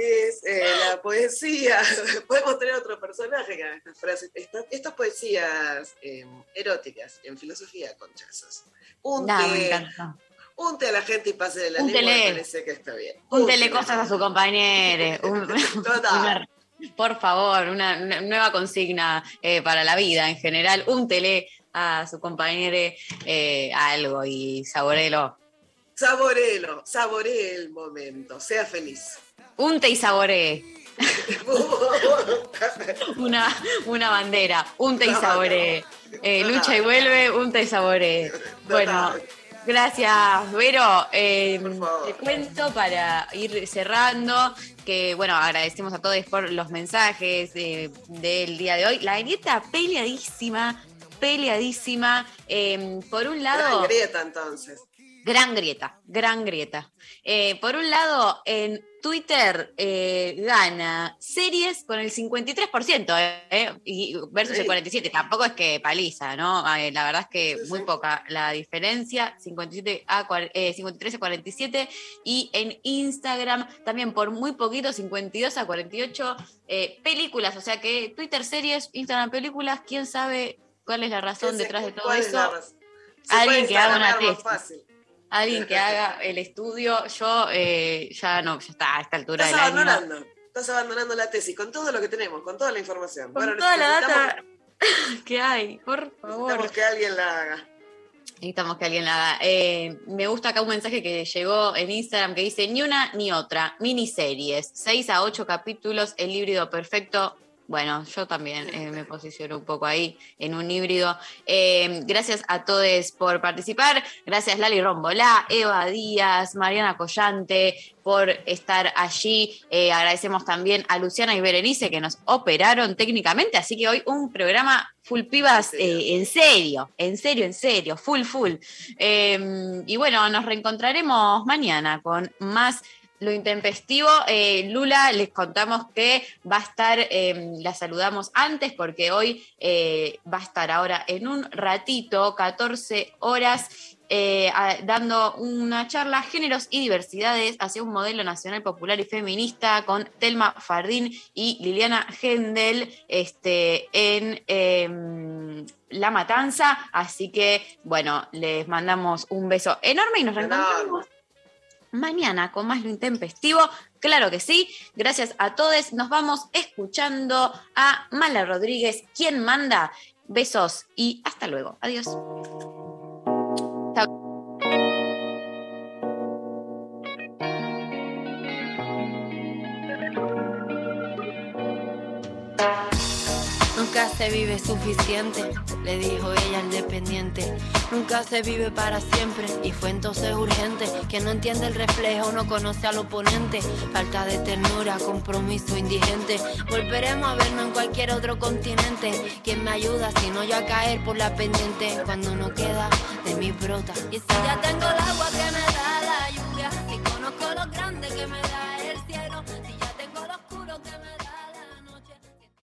Es eh, la poesía. Podemos tener otro personaje que estas frases. Estas, estas poesías eh, eróticas en filosofía con chazos. Unte, No, me encanta. unte a la gente y pase de la lengua, me parece que está bien. Úntele Úntele. cosas a su compañero. Una- por favor, una, una nueva consigna eh, para la vida en general. Úntele a su compañero eh, algo y saborelo. Saborelo, saboree el momento, sea feliz. Unte y saboree. una, una bandera. Unte y saboree. Eh, lucha y vuelve, unte y saboree. Bueno, Gracias, Vero. Eh, te cuento para ir cerrando que, bueno, agradecemos a todos por los mensajes eh, del día de hoy. La grieta peleadísima, peleadísima. Eh, por un lado... Gran grieta, entonces. Gran grieta, gran grieta. Eh, por un lado, en Twitter eh, gana series con el 53%, eh, y versus el 47%. Tampoco es que paliza, ¿no? Eh, la verdad es que muy poca la diferencia, 57 a, eh, 53 a 47. Y en Instagram también por muy poquito, 52 a 48 eh, películas. O sea que Twitter series, Instagram películas, quién sabe cuál es la razón detrás de todo ¿cuál es la eso. Alguien que haga una tesis fácil. alguien que haga el estudio, yo eh, ya no, ya está a esta altura Estás del año. abandonando. Estás abandonando la tesis con todo lo que tenemos, con toda la información. Con Bueno, toda la data que hay, por favor. Necesitamos que alguien la haga. Necesitamos que alguien la haga. Eh, me gusta acá un mensaje que llegó en Instagram que dice: ni una ni otra, miniseries, 6 a 8 capítulos, el híbrido perfecto. Bueno, yo también eh, me posiciono un poco ahí en un híbrido. Eh, gracias a todos por participar. Gracias Lali Rombolá, Eva Díaz, Mariana Collante por estar allí. Eh, agradecemos también a Luciana y Berenice que nos operaron técnicamente. Así que hoy un programa full pibas en serio, en serio, en serio, full, full. Y bueno, nos reencontraremos mañana con más lo intempestivo. Eh, Lula, les contamos que va a estar, eh, la saludamos antes porque hoy eh, va a estar ahora en un ratito, 14 horas. eh, a- dando una charla Géneros y Diversidades hacia un modelo nacional popular y feminista con Telma Fardín y Liliana Gendel este, en em, La Matanza. Así que, bueno, les mandamos un beso enorme y nos reencontramos mañana con más lo intempestivo. Claro que sí. Gracias a todos. Nos vamos escuchando a Mala Rodríguez, quien manda. Besos y hasta luego. Adiós. Se vive suficiente, le dijo ella al dependiente. Nunca se vive para siempre y fue entonces urgente. Que no entiende el reflejo, no conoce al oponente. Falta de ternura, compromiso indigente. Volveremos a vernos en cualquier otro continente. ¿Quién me ayuda si no yo a caer por la pendiente? Cuando no queda de mi brota. Y si ya tengo el agua que me